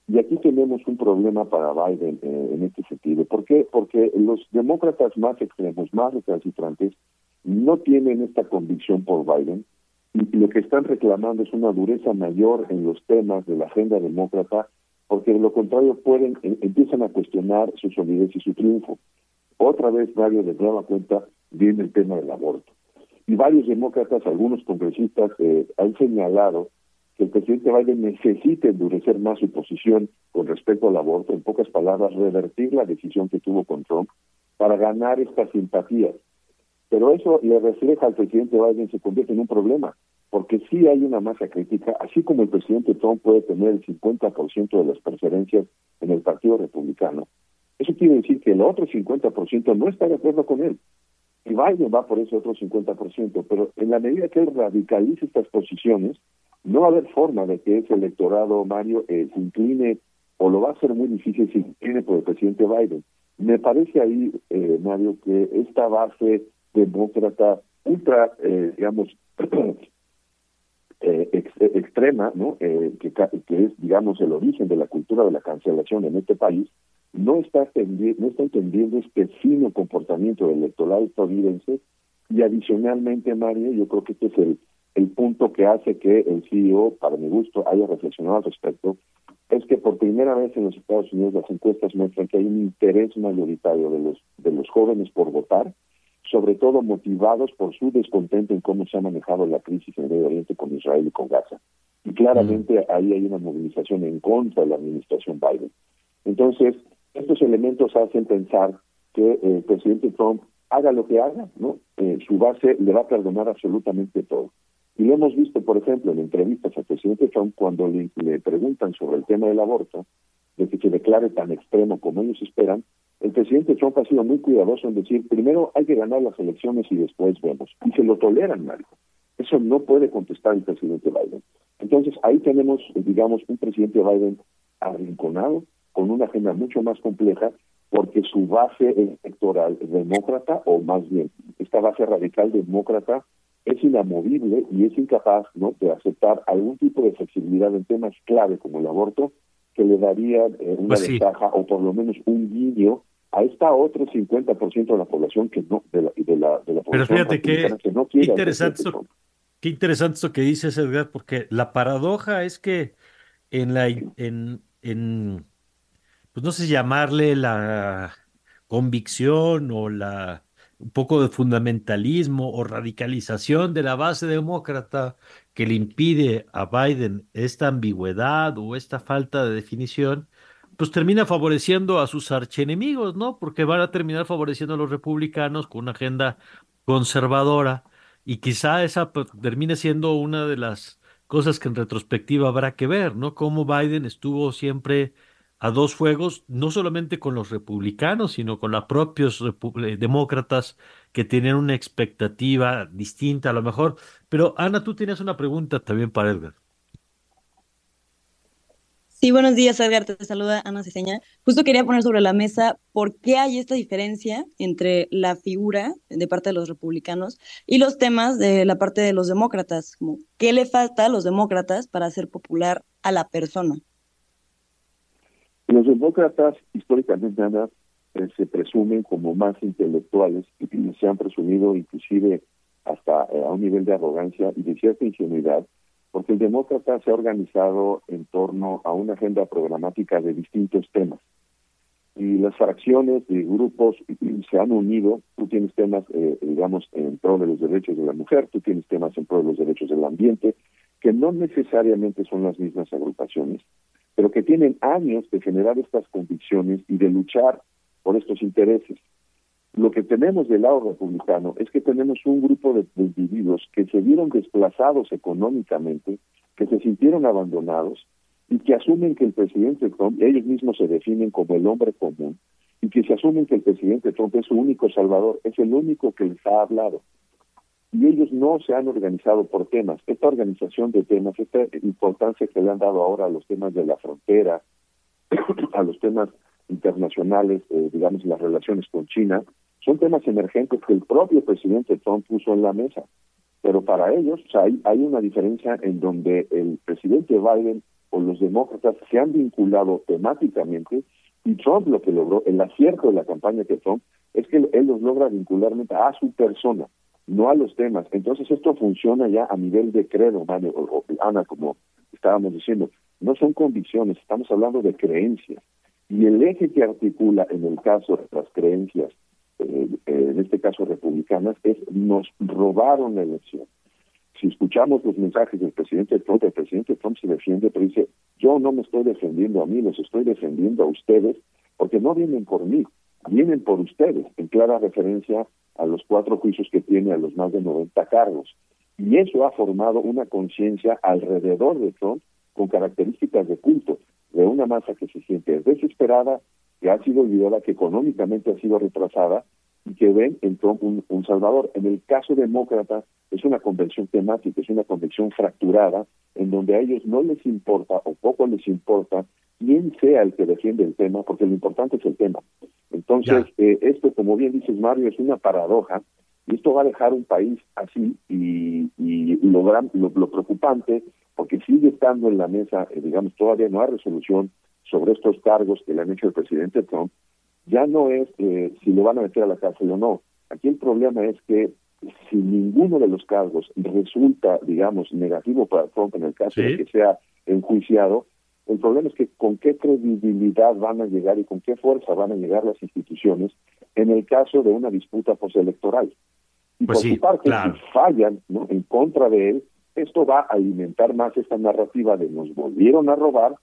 Y aquí tenemos un problema para Biden eh, en este sentido. ¿Por qué? Porque los demócratas más extremos, más recalcitrantes, no tienen esta convicción por Biden y lo que están reclamando es una dureza mayor en los temas de la agenda demócrata, porque de lo contrario pueden eh, empiezan a cuestionar su solidez y su triunfo. Otra vez, Mario, de nueva cuenta, viene el tema del aborto. Y varios demócratas, algunos congresistas, eh, han señalado que el presidente Biden necesita endurecer más su posición con respecto al aborto, en pocas palabras, revertir la decisión que tuvo con Trump para ganar estas simpatías. Pero eso le refleja al presidente Biden, se convierte en un problema, porque sí hay una masa crítica, así como el presidente Trump puede tener el 50% de las preferencias en el Partido Republicano, eso quiere decir que el otro 50% no está de acuerdo con él. Y Biden va por ese otro 50%, pero en la medida que él radicalice estas posiciones, no va a haber forma de que ese electorado, Mario, eh, se incline, o lo va a ser muy difícil si incline por el presidente Biden. Me parece ahí, eh, Mario, que esta base demócrata ultra, eh, digamos, (clears throat) eh, extrema, ¿no? Eh, que, que es, digamos, el origen de la cultura de la cancelación en este país, no está, no está entendiendo este fino comportamiento del electorado estadounidense y adicionalmente, Mario, yo creo que este es el, el punto que hace que el CEO, para mi gusto, haya reflexionado al respecto, es que por primera vez en los Estados Unidos las encuestas muestran que hay un interés mayoritario de los, de los jóvenes por votar, sobre todo motivados por su descontento en cómo se ha manejado la crisis en el Medio Oriente con Israel y con Gaza. Y claramente ahí hay una movilización en contra de la administración Biden. Entonces, estos elementos hacen pensar que eh, el presidente Trump haga lo que haga, ¿no? Eh, su base le va a perdonar absolutamente todo. Y lo hemos visto, por ejemplo, en entrevistas al presidente Trump cuando le, le preguntan sobre el tema del aborto, de que se declare tan extremo como ellos esperan, el presidente Trump ha sido muy cuidadoso en decir, primero hay que ganar las elecciones y después vemos. Y se lo toleran, Mario. Eso no puede contestar el presidente Biden. Entonces, ahí tenemos, digamos, un presidente Biden arrinconado, con una agenda mucho más compleja, porque su base electoral demócrata, o más bien, esta base radical demócrata, es inamovible y es incapaz ¿no? de aceptar algún tipo de flexibilidad en temas clave como el aborto, que le daría eh, una Pues sí. ventaja o por lo menos un guiño a esta otro 50% de la población que no, de la, de la, de la Pero población fíjate que, que no quiere interesante esto, qué interesante esto que dices, Edgar, porque la paradoja es que en la en, en pues no sé llamarle la convicción o la un poco de fundamentalismo o radicalización de la base demócrata que le impide a Biden esta ambigüedad o esta falta de definición, pues termina favoreciendo a sus archienemigos, ¿no? Porque van a terminar favoreciendo a los republicanos con una agenda conservadora y quizá esa pues, termine siendo una de las cosas que en retrospectiva habrá que ver, ¿no? Cómo Biden estuvo siempre a dos fuegos, no solamente con los republicanos, sino con los propios eh, demócratas que tenían una expectativa distinta a lo mejor. Pero Ana, tú tienes una pregunta también para Edgar. Sí, buenos días, Edgar. Te saluda Ana Ceseña. Justo quería poner sobre la mesa por qué hay esta diferencia entre la figura de parte de los republicanos y los temas de la parte de los demócratas. Como, ¿Qué le falta a los demócratas para hacer popular a la persona? Los demócratas, históricamente, Ana, eh, se presumen como más intelectuales y se han presumido inclusive hasta eh, a un nivel de arrogancia y de cierta ingenuidad, porque el demócrata se ha organizado en torno a una agenda programática de distintos temas. Y las fracciones de grupos se han unido, tú tienes temas, eh, digamos, en pro de los derechos de la mujer, tú tienes temas en pro de los derechos del ambiente, que no necesariamente son las mismas agrupaciones, pero que tienen años de generar estas convicciones y de luchar por estos intereses. Lo que tenemos del lado republicano es que tenemos un grupo de, individuos que se vieron desplazados económicamente, que se sintieron abandonados y que asumen que el presidente Trump, ellos mismos se definen como el hombre común, y que se asumen que el presidente Trump es su único salvador, es el único que les ha hablado. Y ellos no se han organizado por temas. Esta organización de temas, esta importancia que le han dado ahora a los temas de la frontera, (clears throat) a los temas internacionales, eh, digamos, las relaciones con China, son temas emergentes que el propio presidente Trump puso en la mesa. Pero para ellos hay, hay una diferencia en donde el presidente Biden o los demócratas se han vinculado temáticamente y Trump lo que logró, el acierto de la campaña de Trump, es que él los logra vincularmente a su persona, no a los temas. Entonces esto funciona ya a nivel de credo, o Ana, como estábamos diciendo. No son convicciones, estamos hablando de creencias. Y el eje que articula en el caso de las creencias, eh, eh, en este caso republicanas, es nos robaron la elección. Si escuchamos los mensajes del presidente Trump, el presidente Trump se defiende, pero dice, yo no me estoy defendiendo a mí, los estoy defendiendo a ustedes, porque no vienen por mí, vienen por ustedes, en clara referencia a los cuatro juicios que tiene a los más de 90 cargos. Y eso ha formado una conciencia alrededor de Trump con características de culto, de una masa que se siente desesperada, que ha sido olvidada, que económicamente ha sido retrasada y que ven en Trump un, un salvador. En el caso demócrata es una convención temática, es una convención fracturada, en donde a ellos no les importa o poco les importa quién sea el que defiende el tema, porque lo importante es el tema. Entonces, eh, esto, como bien dices, Mario, es una paradoja, y esto va a dejar un país así, y, y lo, gran- lo, lo preocupante, porque sigue estando en la mesa, eh, digamos, todavía no hay resolución sobre estos cargos que le han hecho el presidente Trump, ya no es eh, si lo van a meter a la cárcel o no. Aquí el problema es que si ninguno de los cargos resulta, digamos, negativo para Trump en el caso de que sea enjuiciado, el problema es que con qué credibilidad van a llegar y con qué fuerza van a llegar las instituciones en el caso de una disputa postelectoral. Y Pues por sí, su parte, claro. si fallan ¿no? en contra de él, esto va a alimentar más esta narrativa de nos volvieron a robar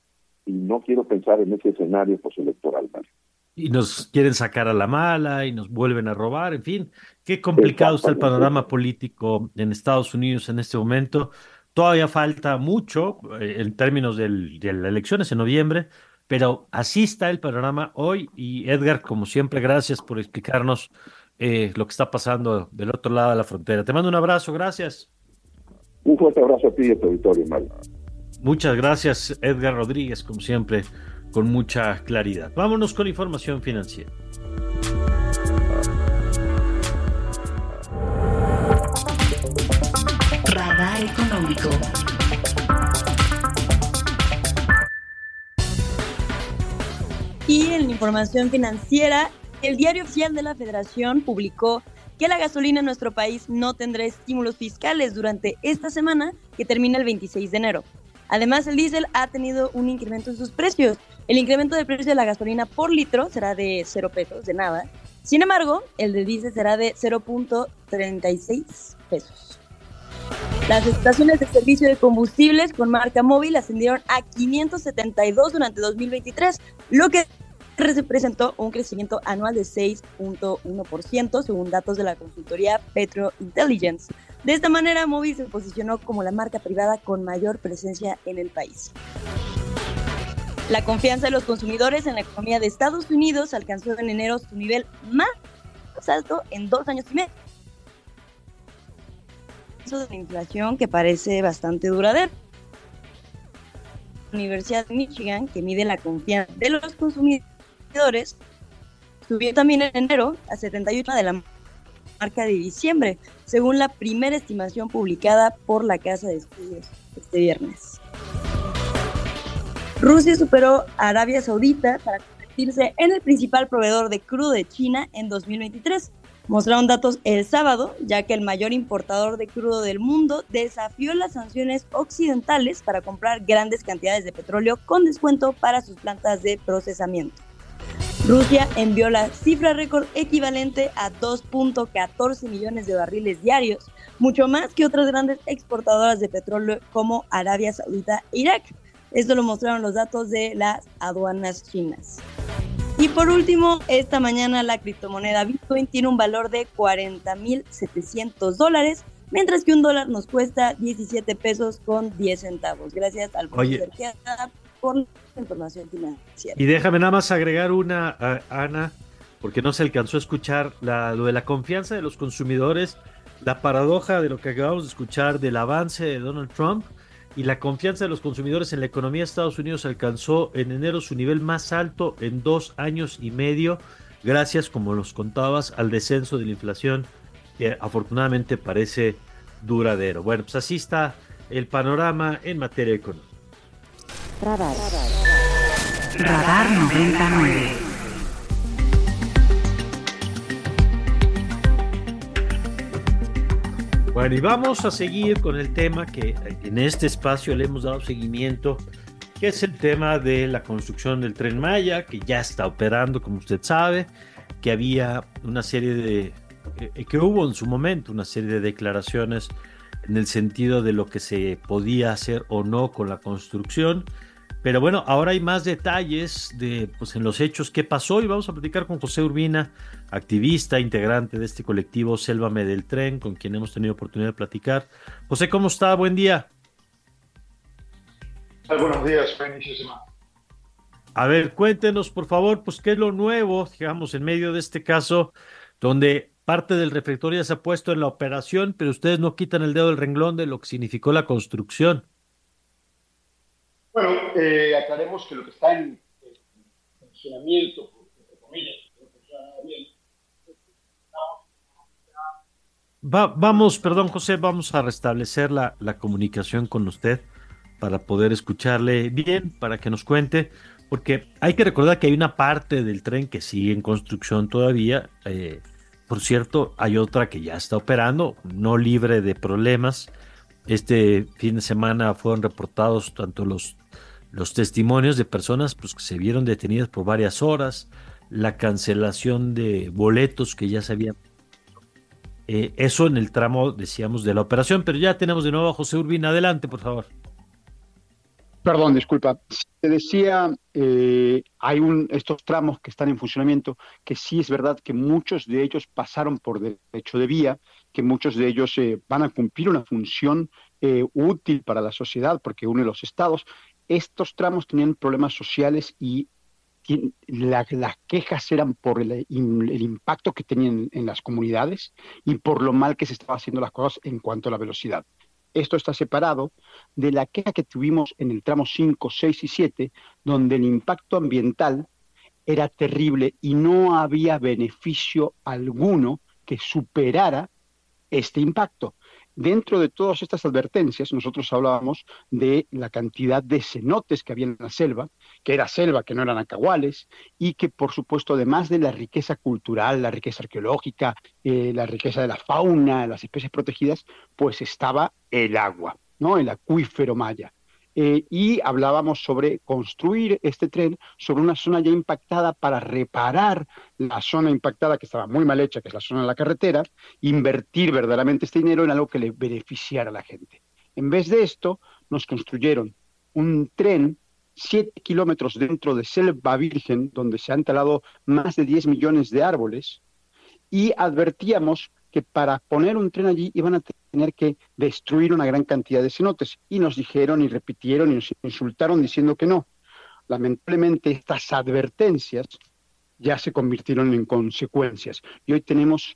y no quiero pensar en ese escenario postelectoral. Mario. y nos quieren sacar a la mala y nos vuelven a robar, en fin, qué complicado está el panorama político en Estados Unidos en este momento. Todavía falta mucho eh, en términos del- de las elecciones en noviembre, pero así está el panorama hoy y Edgar, como siempre, gracias por explicarnos eh, lo que está pasando del otro lado de la frontera. Te mando un abrazo, gracias. Un fuerte abrazo a ti y a tu auditorio, Mario. Muchas gracias, Edgar Rodríguez, como siempre, con mucha claridad. Vámonos con información financiera. Económico. Y en información financiera, el diario oficial de la Federación publicó que la gasolina en nuestro país no tendrá estímulos fiscales durante esta semana que termina el 26 de enero. Además, el diésel ha tenido un incremento en sus precios. El incremento de precio de la gasolina por litro será de 0 pesos, de nada. Sin embargo, el de diésel será de 0.36 pesos. Las estaciones de servicio de combustibles con marca móvil ascendieron a 572 durante 2023, lo que representó un crecimiento anual de 6.1% según datos de la consultoría Petro Intelligence. De esta manera, Móvil se posicionó como la marca privada con mayor presencia en el país. La confianza de los consumidores en la economía de Estados Unidos alcanzó en enero su nivel más alto en dos años y medio. De la inflación que parece bastante duradero. La Universidad de Michigan, que mide la confianza de los consumidores, subió también en enero a 78 de la marca de diciembre, según la primera estimación publicada por la Casa de Estudios este viernes. Rusia superó a Arabia Saudita para convertirse en el principal proveedor de crudo de China en 2023. Mostraron datos el sábado, ya que el mayor importador de crudo del mundo desafió las sanciones occidentales para comprar grandes cantidades de petróleo con descuento para sus plantas de procesamiento. Rusia envió la cifra récord equivalente a 2.14 millones de barriles diarios, mucho más que otras grandes exportadoras de petróleo como Arabia Saudita e Irak. Esto lo mostraron los datos de las aduanas chinas. Y por último, esta mañana la criptomoneda Bitcoin tiene un valor de 40.700 dólares, mientras que un dólar nos cuesta 17 pesos con 10 centavos. Gracias al por la información financiera. Y déjame nada más agregar una, Ana, porque no se alcanzó a escuchar la- lo de la confianza de los consumidores, la paradoja de lo que acabamos de escuchar del avance de Donald Trump y la confianza de los consumidores en la economía de Estados Unidos alcanzó en enero su nivel más alto en dos años y medio, gracias, como nos contabas, al descenso de la inflación que afortunadamente parece duradero. Bueno, pues así está el panorama en materia económica. Radar. Radar 99. Bueno, y vamos a seguir con el tema que en este espacio le hemos dado seguimiento, que es el tema de la construcción del tren Maya, que ya está operando, como usted sabe, que había una serie de, eh, que hubo en su momento una serie de declaraciones en el sentido de lo que se podía hacer o no con la construcción. Pero bueno, ahora hay más detalles de, pues, en los hechos que pasó y vamos a platicar con José Urbina, activista, integrante de este colectivo Sélvame del Tren, con quien hemos tenido oportunidad de platicar. José, ¿cómo está? Buen día. Buenos días, buen inicio de semana. A ver, cuéntenos, por favor, pues qué es lo nuevo, digamos, en medio de este caso, donde parte del reflector ya se ha puesto en la operación, pero ustedes no quitan el dedo del renglón de lo que significó la construcción. Bueno, eh, aclaremos que lo que está en, en funcionamiento, entre comillas, que no funciona nada bien, Va- vamos, perdón, José, vamos a restablecer la, la comunicación con usted para poder escucharle bien, para que nos cuente, porque hay que recordar que hay una parte del tren que sigue en construcción todavía. eh, por cierto, hay otra que ya está operando, no libre de problemas. Este fin de semana fueron reportados tanto los, los testimonios de personas pues, que se vieron detenidas por varias horas, la cancelación de boletos que ya se habían eh, eso en el tramo, decíamos, de la operación, pero ya tenemos de nuevo a José Urbina. Adelante, por favor. Perdón, disculpa. Te decía, eh, hay un, estos tramos que están en funcionamiento, que sí es verdad que muchos de ellos pasaron por derecho de vía, que muchos de ellos eh, van a cumplir una función eh, útil para la sociedad, porque une los estados. Estos tramos tenían problemas sociales y la- las quejas eran por el, el impacto que tenían en las comunidades y por lo mal que se estaban haciendo las cosas en cuanto a la velocidad. esto está separado de la queja que tuvimos en el tramo 5, 6 y 7, donde el impacto ambiental era terrible y no había beneficio alguno que superara este impacto. Dentro de todas estas advertencias, nosotros hablábamos de la cantidad de cenotes que había en la selva, que era selva, que no eran acahuales, y que, por supuesto, además de la riqueza cultural, la riqueza arqueológica, eh, la riqueza de la fauna, las especies protegidas, pues estaba el agua, ¿no? El acuífero maya. Eh, y hablábamos sobre construir este tren sobre una zona ya impactada para reparar la zona impactada que estaba muy mal hecha, que es la zona de la carretera, invertir verdaderamente este dinero en algo que le beneficiara a la gente. En vez de esto, nos construyeron un tren siete kilómetros dentro de Selva Virgen, donde se han talado más de 10 millones de árboles, y advertíamos que para poner un tren allí iban a tener que destruir una gran cantidad de cenotes. Y nos dijeron y repitieron y nos insultaron diciendo que no. Lamentablemente estas advertencias ya se convirtieron en consecuencias. Y hoy tenemos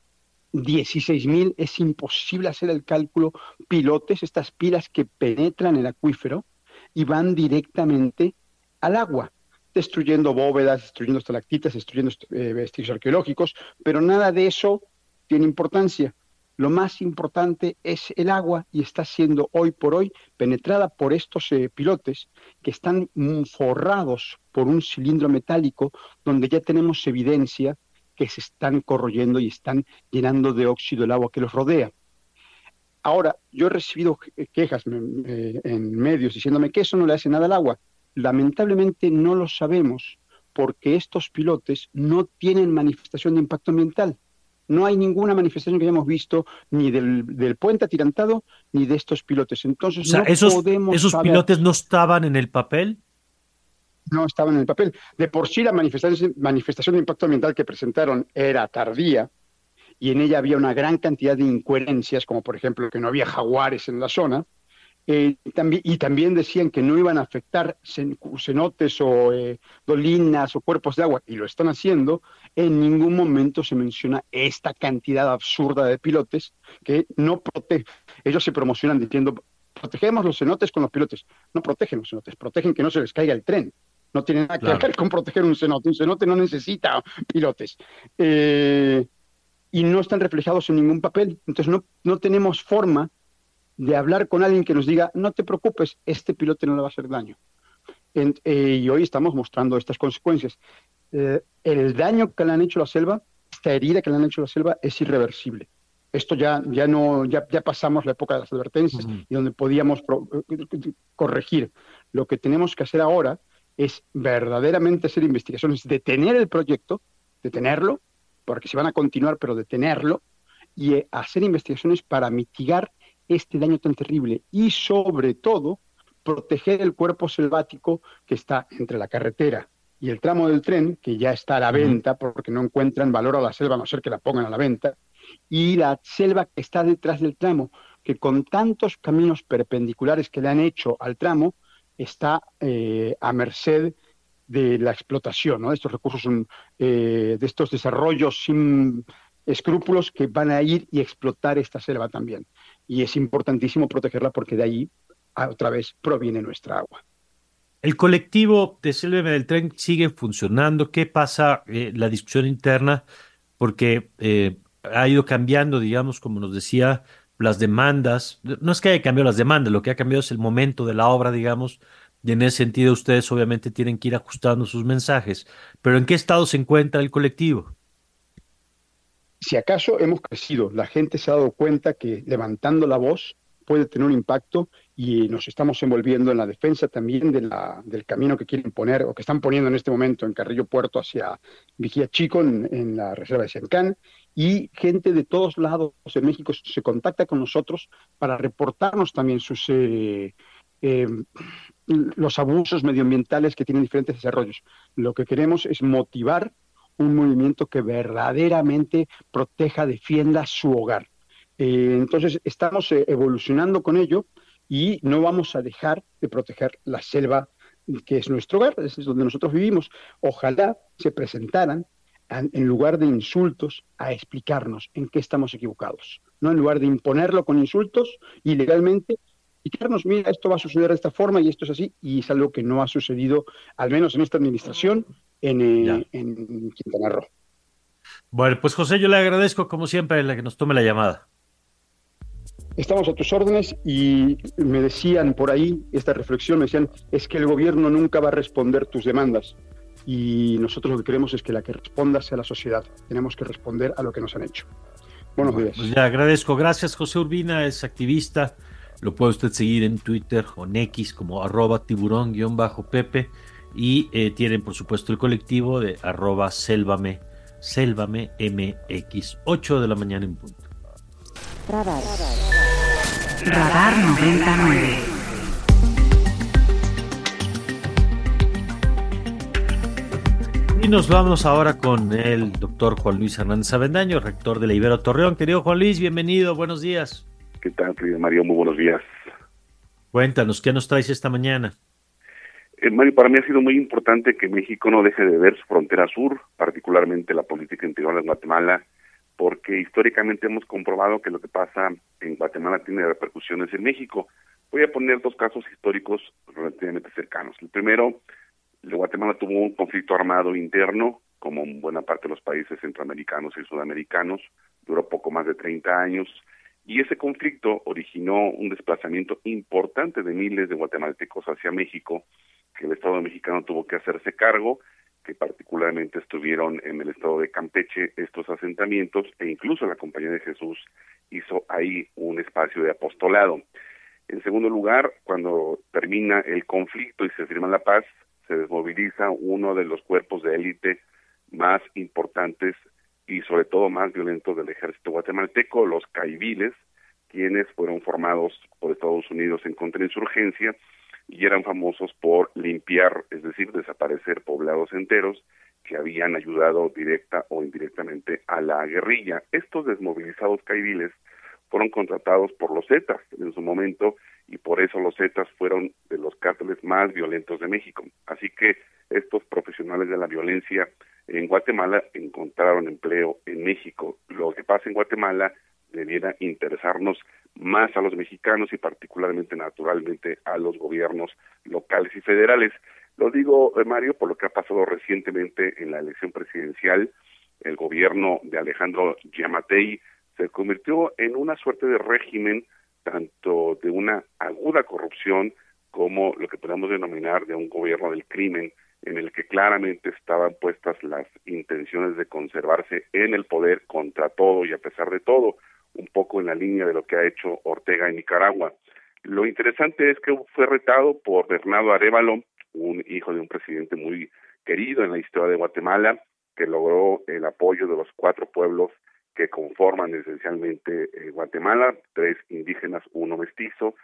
16.000, es imposible hacer el cálculo, pilotes, estas pilas que penetran el acuífero y van directamente al agua destruyendo bóvedas, destruyendo estalactitas, destruyendo eh, vestigios arqueológicos, pero nada de eso tiene importancia. Lo más importante es el agua y está siendo hoy por hoy penetrada por estos eh, pilotes que están forrados por un cilindro metálico donde ya tenemos evidencia que se están corroyendo y están llenando de óxido el agua que los rodea. Ahora, yo he recibido quejas eh, en medios diciéndome que eso no le hace nada al agua. Lamentablemente no lo sabemos porque estos pilotes no tienen manifestación de impacto ambiental. No hay ninguna manifestación que hayamos visto ni del, puente atirantado ni de estos pilotes. Entonces, no esos, podemos ¿esos pilotes no estaban en el papel? No estaban en el papel. De por sí la manifestación, manifestación de impacto ambiental que presentaron era tardía y en ella había una gran cantidad de incoherencias, como por ejemplo que no había jaguares en la zona, eh, también, y también decían que no iban a afectar cenotes o eh, dolinas o cuerpos de agua, y lo están haciendo, en ningún momento se menciona esta cantidad absurda de pilotes que no protegen. Ellos se promocionan diciendo, protegemos los cenotes con los pilotes. No protegen los cenotes, protegen que no se les caiga el tren. No tiene nada que ver con proteger un cenote. Un cenote no necesita pilotes. Eh, y no están reflejados en ningún papel. Entonces no, no tenemos forma de hablar con alguien que nos diga, no te preocupes, este pilote no le va a hacer daño. Eh, y hoy estamos mostrando estas consecuencias. Eh, el daño que le han hecho a la selva, esta herida que le han hecho a la selva, es irreversible. Esto ya, ya no, ya, ya pasamos la época de las advertencias y donde podíamos corregir. Lo que tenemos que hacer ahora es verdaderamente hacer investigaciones, detener el proyecto, detenerlo, porque se van a continuar, pero detenerlo, y eh, hacer investigaciones para mitigar este daño tan terrible y sobre todo proteger el cuerpo selvático que está entre la carretera y el tramo del tren, que ya está a la venta porque no encuentran valor a la selva a no ser que la pongan a la venta, y la selva que está detrás del tramo, que con tantos caminos perpendiculares que le han hecho al tramo, está eh, a merced de la explotación, ¿no? de estos recursos, eh, de estos desarrollos sin escrúpulos que van a ir y explotar esta selva también y es importantísimo protegerla porque de ahí otra vez proviene nuestra agua. El colectivo de Selva del Tren sigue funcionando. ¿Qué pasa eh, la discusión interna? Porque eh, ha ido cambiando, digamos, como nos decía, las demandas. No es que haya cambiado las demandas, lo que ha cambiado es el momento de la obra, digamos, y en ese sentido ustedes obviamente tienen que ir ajustando sus mensajes. Pero ¿en qué estado se encuentra el colectivo? Si acaso hemos crecido, la gente se ha dado cuenta que levantando la voz puede tener un impacto y nos estamos envolviendo en la defensa también del camino que quieren poner o que están poniendo en este momento en Carrillo Puerto hacia Vigía Chico, en, la reserva de Sencán, y gente de todos lados de México se contacta con nosotros para reportarnos también sus... Eh, eh, los abusos medioambientales que tienen diferentes desarrollos. Lo que queremos es motivar un movimiento que verdaderamente proteja, defienda su hogar. Eh, entonces, estamos eh, evolucionando con ello y no vamos a dejar de proteger la selva que es nuestro hogar, es donde nosotros vivimos. Ojalá se presentaran en lugar de insultos, a explicarnos en qué estamos equivocados. No en lugar de imponerlo con insultos ilegalmente, explicarnos, mira, esto va a suceder de esta forma y esto es así, y es algo que no ha sucedido, al menos en esta administración, en, eh, en Quintana Roo. Bueno, pues José, yo le agradezco como siempre la que nos tome la llamada. Estamos a tus órdenes y me decían por ahí, esta reflexión, me decían, es que el gobierno nunca va a responder tus demandas y nosotros lo que queremos es que la que responda sea la sociedad. Tenemos que responder a lo que nos han hecho. Buenos días. Pues ya agradezco. Gracias, José Urbina, es activista. Lo puede usted seguir en Twitter o en X como arroba tiburón-pepe. Y eh, tienen, por supuesto, el colectivo de arroba selvame, selvame mx, 8 de la mañana en punto. Radar. Radar 99. Y nos vamos ahora con el doctor Juan Luis Hernández Avendaño, rector de la Ibero Torreón. Querido Juan Luis, bienvenido, buenos días. ¿Qué tal, querido Mario? Muy buenos días. Cuéntanos, ¿qué nos traes esta mañana? Eh, Mario, para mí ha sido muy importante que México no deje de ver su frontera sur, particularmente la política interior de Guatemala, porque históricamente hemos comprobado que lo que pasa en Guatemala tiene repercusiones en México. Voy a poner dos casos históricos relativamente cercanos. El primero, Guatemala tuvo un conflicto armado interno, como en buena parte de los países centroamericanos y sudamericanos, duró poco más de 30 años, y ese conflicto originó un desplazamiento importante de miles de guatemaltecos hacia México, que el Estado mexicano tuvo que hacerse cargo, que particularmente estuvieron en el estado de Campeche estos asentamientos, e incluso la Compañía de Jesús hizo ahí un espacio de apostolado. En segundo lugar, cuando termina el conflicto y se firma la paz, se desmoviliza uno de los cuerpos de élite más importantes y sobre todo más violentos del ejército guatemalteco, los caiviles, quienes fueron formados por Estados Unidos en contrainsurgencia y eran famosos por limpiar, es decir, desaparecer poblados enteros que habían ayudado directa o indirectamente a la guerrilla. Estos desmovilizados caiviles fueron contratados por los Zetas en su momento y por eso los Zetas fueron de los cárteles más violentos de México. Así que estos profesionales de la violencia en Guatemala encontraron empleo en México. Lo que pasa en Guatemala debiera interesarnos más a los mexicanos y particularmente naturalmente a los gobiernos locales y federales. Lo digo, eh, Mario, por lo que ha pasado recientemente en la elección presidencial. El gobierno de Alejandro Yamatei se convirtió en una suerte de régimen tanto de una aguda corrupción como lo que podemos denominar de un gobierno del crimen en el que claramente estaban puestas las intenciones de conservarse en el poder contra todo y a pesar de todo, un poco en la línea de lo que ha hecho Ortega en Nicaragua. Lo interesante es que fue retado por Bernardo Arevalo, un hijo de un presidente muy querido en la historia de Guatemala, que logró el apoyo de los cuatro pueblos que conforman esencialmente eh, Guatemala, tres indígenas, uno mestizo,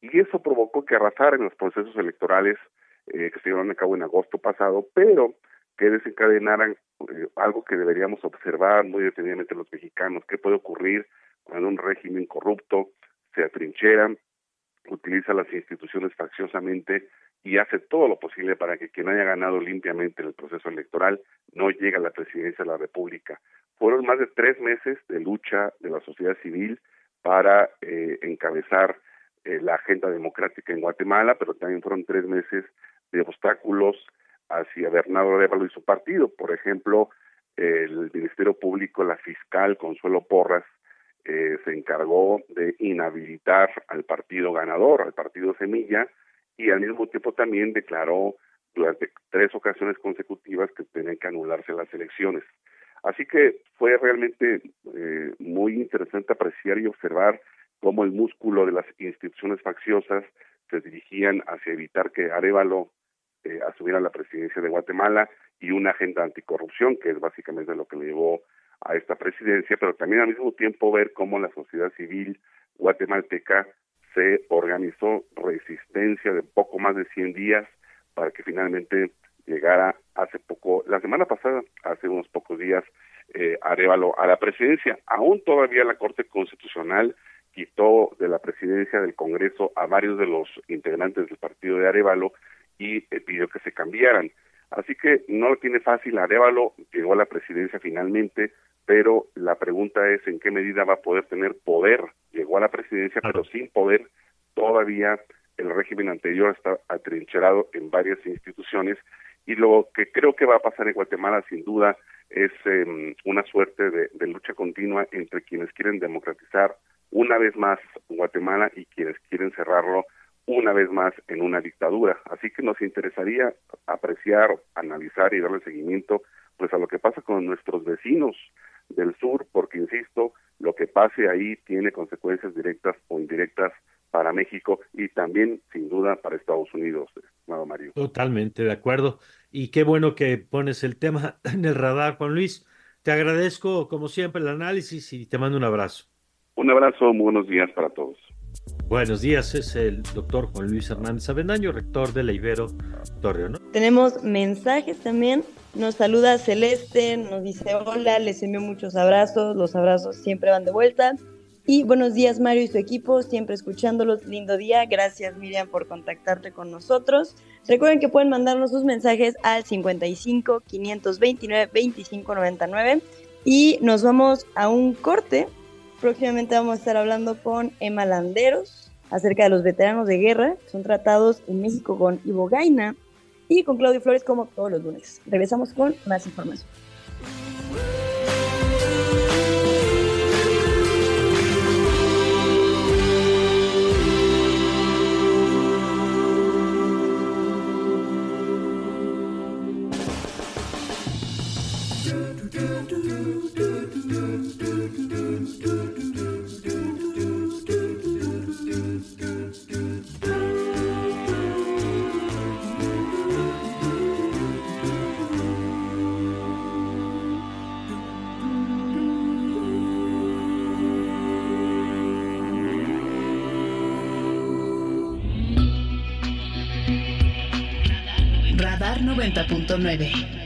y eso provocó que arrasaran los procesos electorales eh, que se llevaron a cabo en agosto pasado, pero que desencadenaran eh, algo que deberíamos observar muy detenidamente los mexicanos, qué puede ocurrir cuando un régimen corrupto se atrinchera, utiliza las instituciones facciosamente y hace todo lo posible para que quien haya ganado limpiamente en el proceso electoral no llegue a la presidencia de la República. Fueron más de tres meses de lucha de la sociedad civil para eh, encabezar eh, la agenda democrática en Guatemala, pero también fueron tres meses de obstáculos hacia Bernardo Arevalo y su partido. Por ejemplo, el Ministerio Público, la fiscal Consuelo Porras, eh, se encargó de inhabilitar al partido ganador, al partido Semilla, y al mismo tiempo también declaró durante tres ocasiones consecutivas que tenían que anularse las elecciones. Así que fue realmente eh, muy interesante apreciar y observar cómo el músculo de las instituciones facciosas se dirigían hacia evitar que Arevalo eh, asumiera la presidencia de Guatemala y una agenda anticorrupción, que es básicamente lo que le llevó a esta presidencia, pero también al mismo tiempo ver cómo la sociedad civil guatemalteca se organizó resistencia de poco más de 100 días para que finalmente llegara hace poco, la semana pasada, hace unos pocos días, eh, Arevalo a la presidencia. Aún todavía la Corte Constitucional quitó de la presidencia del Congreso a varios de los integrantes del partido de Arevalo y eh, pidió que se cambiaran. Así que no lo tiene fácil, Arevalo llegó a la presidencia finalmente, pero la pregunta es en qué medida va a poder tener poder. Llegó a la presidencia, pero sin poder. Todavía el régimen anterior está atrincherado en varias instituciones y lo que creo que va a pasar en Guatemala sin duda es em, una suerte de, de, lucha continua entre quienes quieren democratizar una vez más Guatemala y quienes quieren cerrarlo una vez más en una dictadura. Así que nos interesaría apreciar, analizar y darle seguimiento pues a lo que pasa con nuestros vecinos del sur, porque insisto, lo que pase ahí tiene consecuencias directas o indirectas para México y también, sin duda, para Estados Unidos, estimado Mario. Totalmente de acuerdo. Y qué bueno que pones el tema (laughs) en el radar, Juan Luis. Te agradezco, como siempre, el análisis y te mando un abrazo. Un abrazo, muy buenos días para todos. Buenos días, es el doctor Juan Luis Hernández Avendaño, rector de la Ibero Torreón. Tenemos mensajes también. Nos saluda Celeste, nos dice hola, les envío muchos abrazos, los abrazos siempre van de vuelta. Y buenos días Mario y su equipo, siempre escuchándolos, lindo día. Gracias Miriam por contactarte con nosotros. Recuerden que pueden mandarnos sus mensajes al 55 529 2599 y nos vamos a un corte Próximamente vamos a estar hablando con Emma Landeros acerca de los veteranos de guerra, que son tratados en México con Ivo Gaina y con Claudio Flores como todos los lunes. Regresamos con más información. 90.9.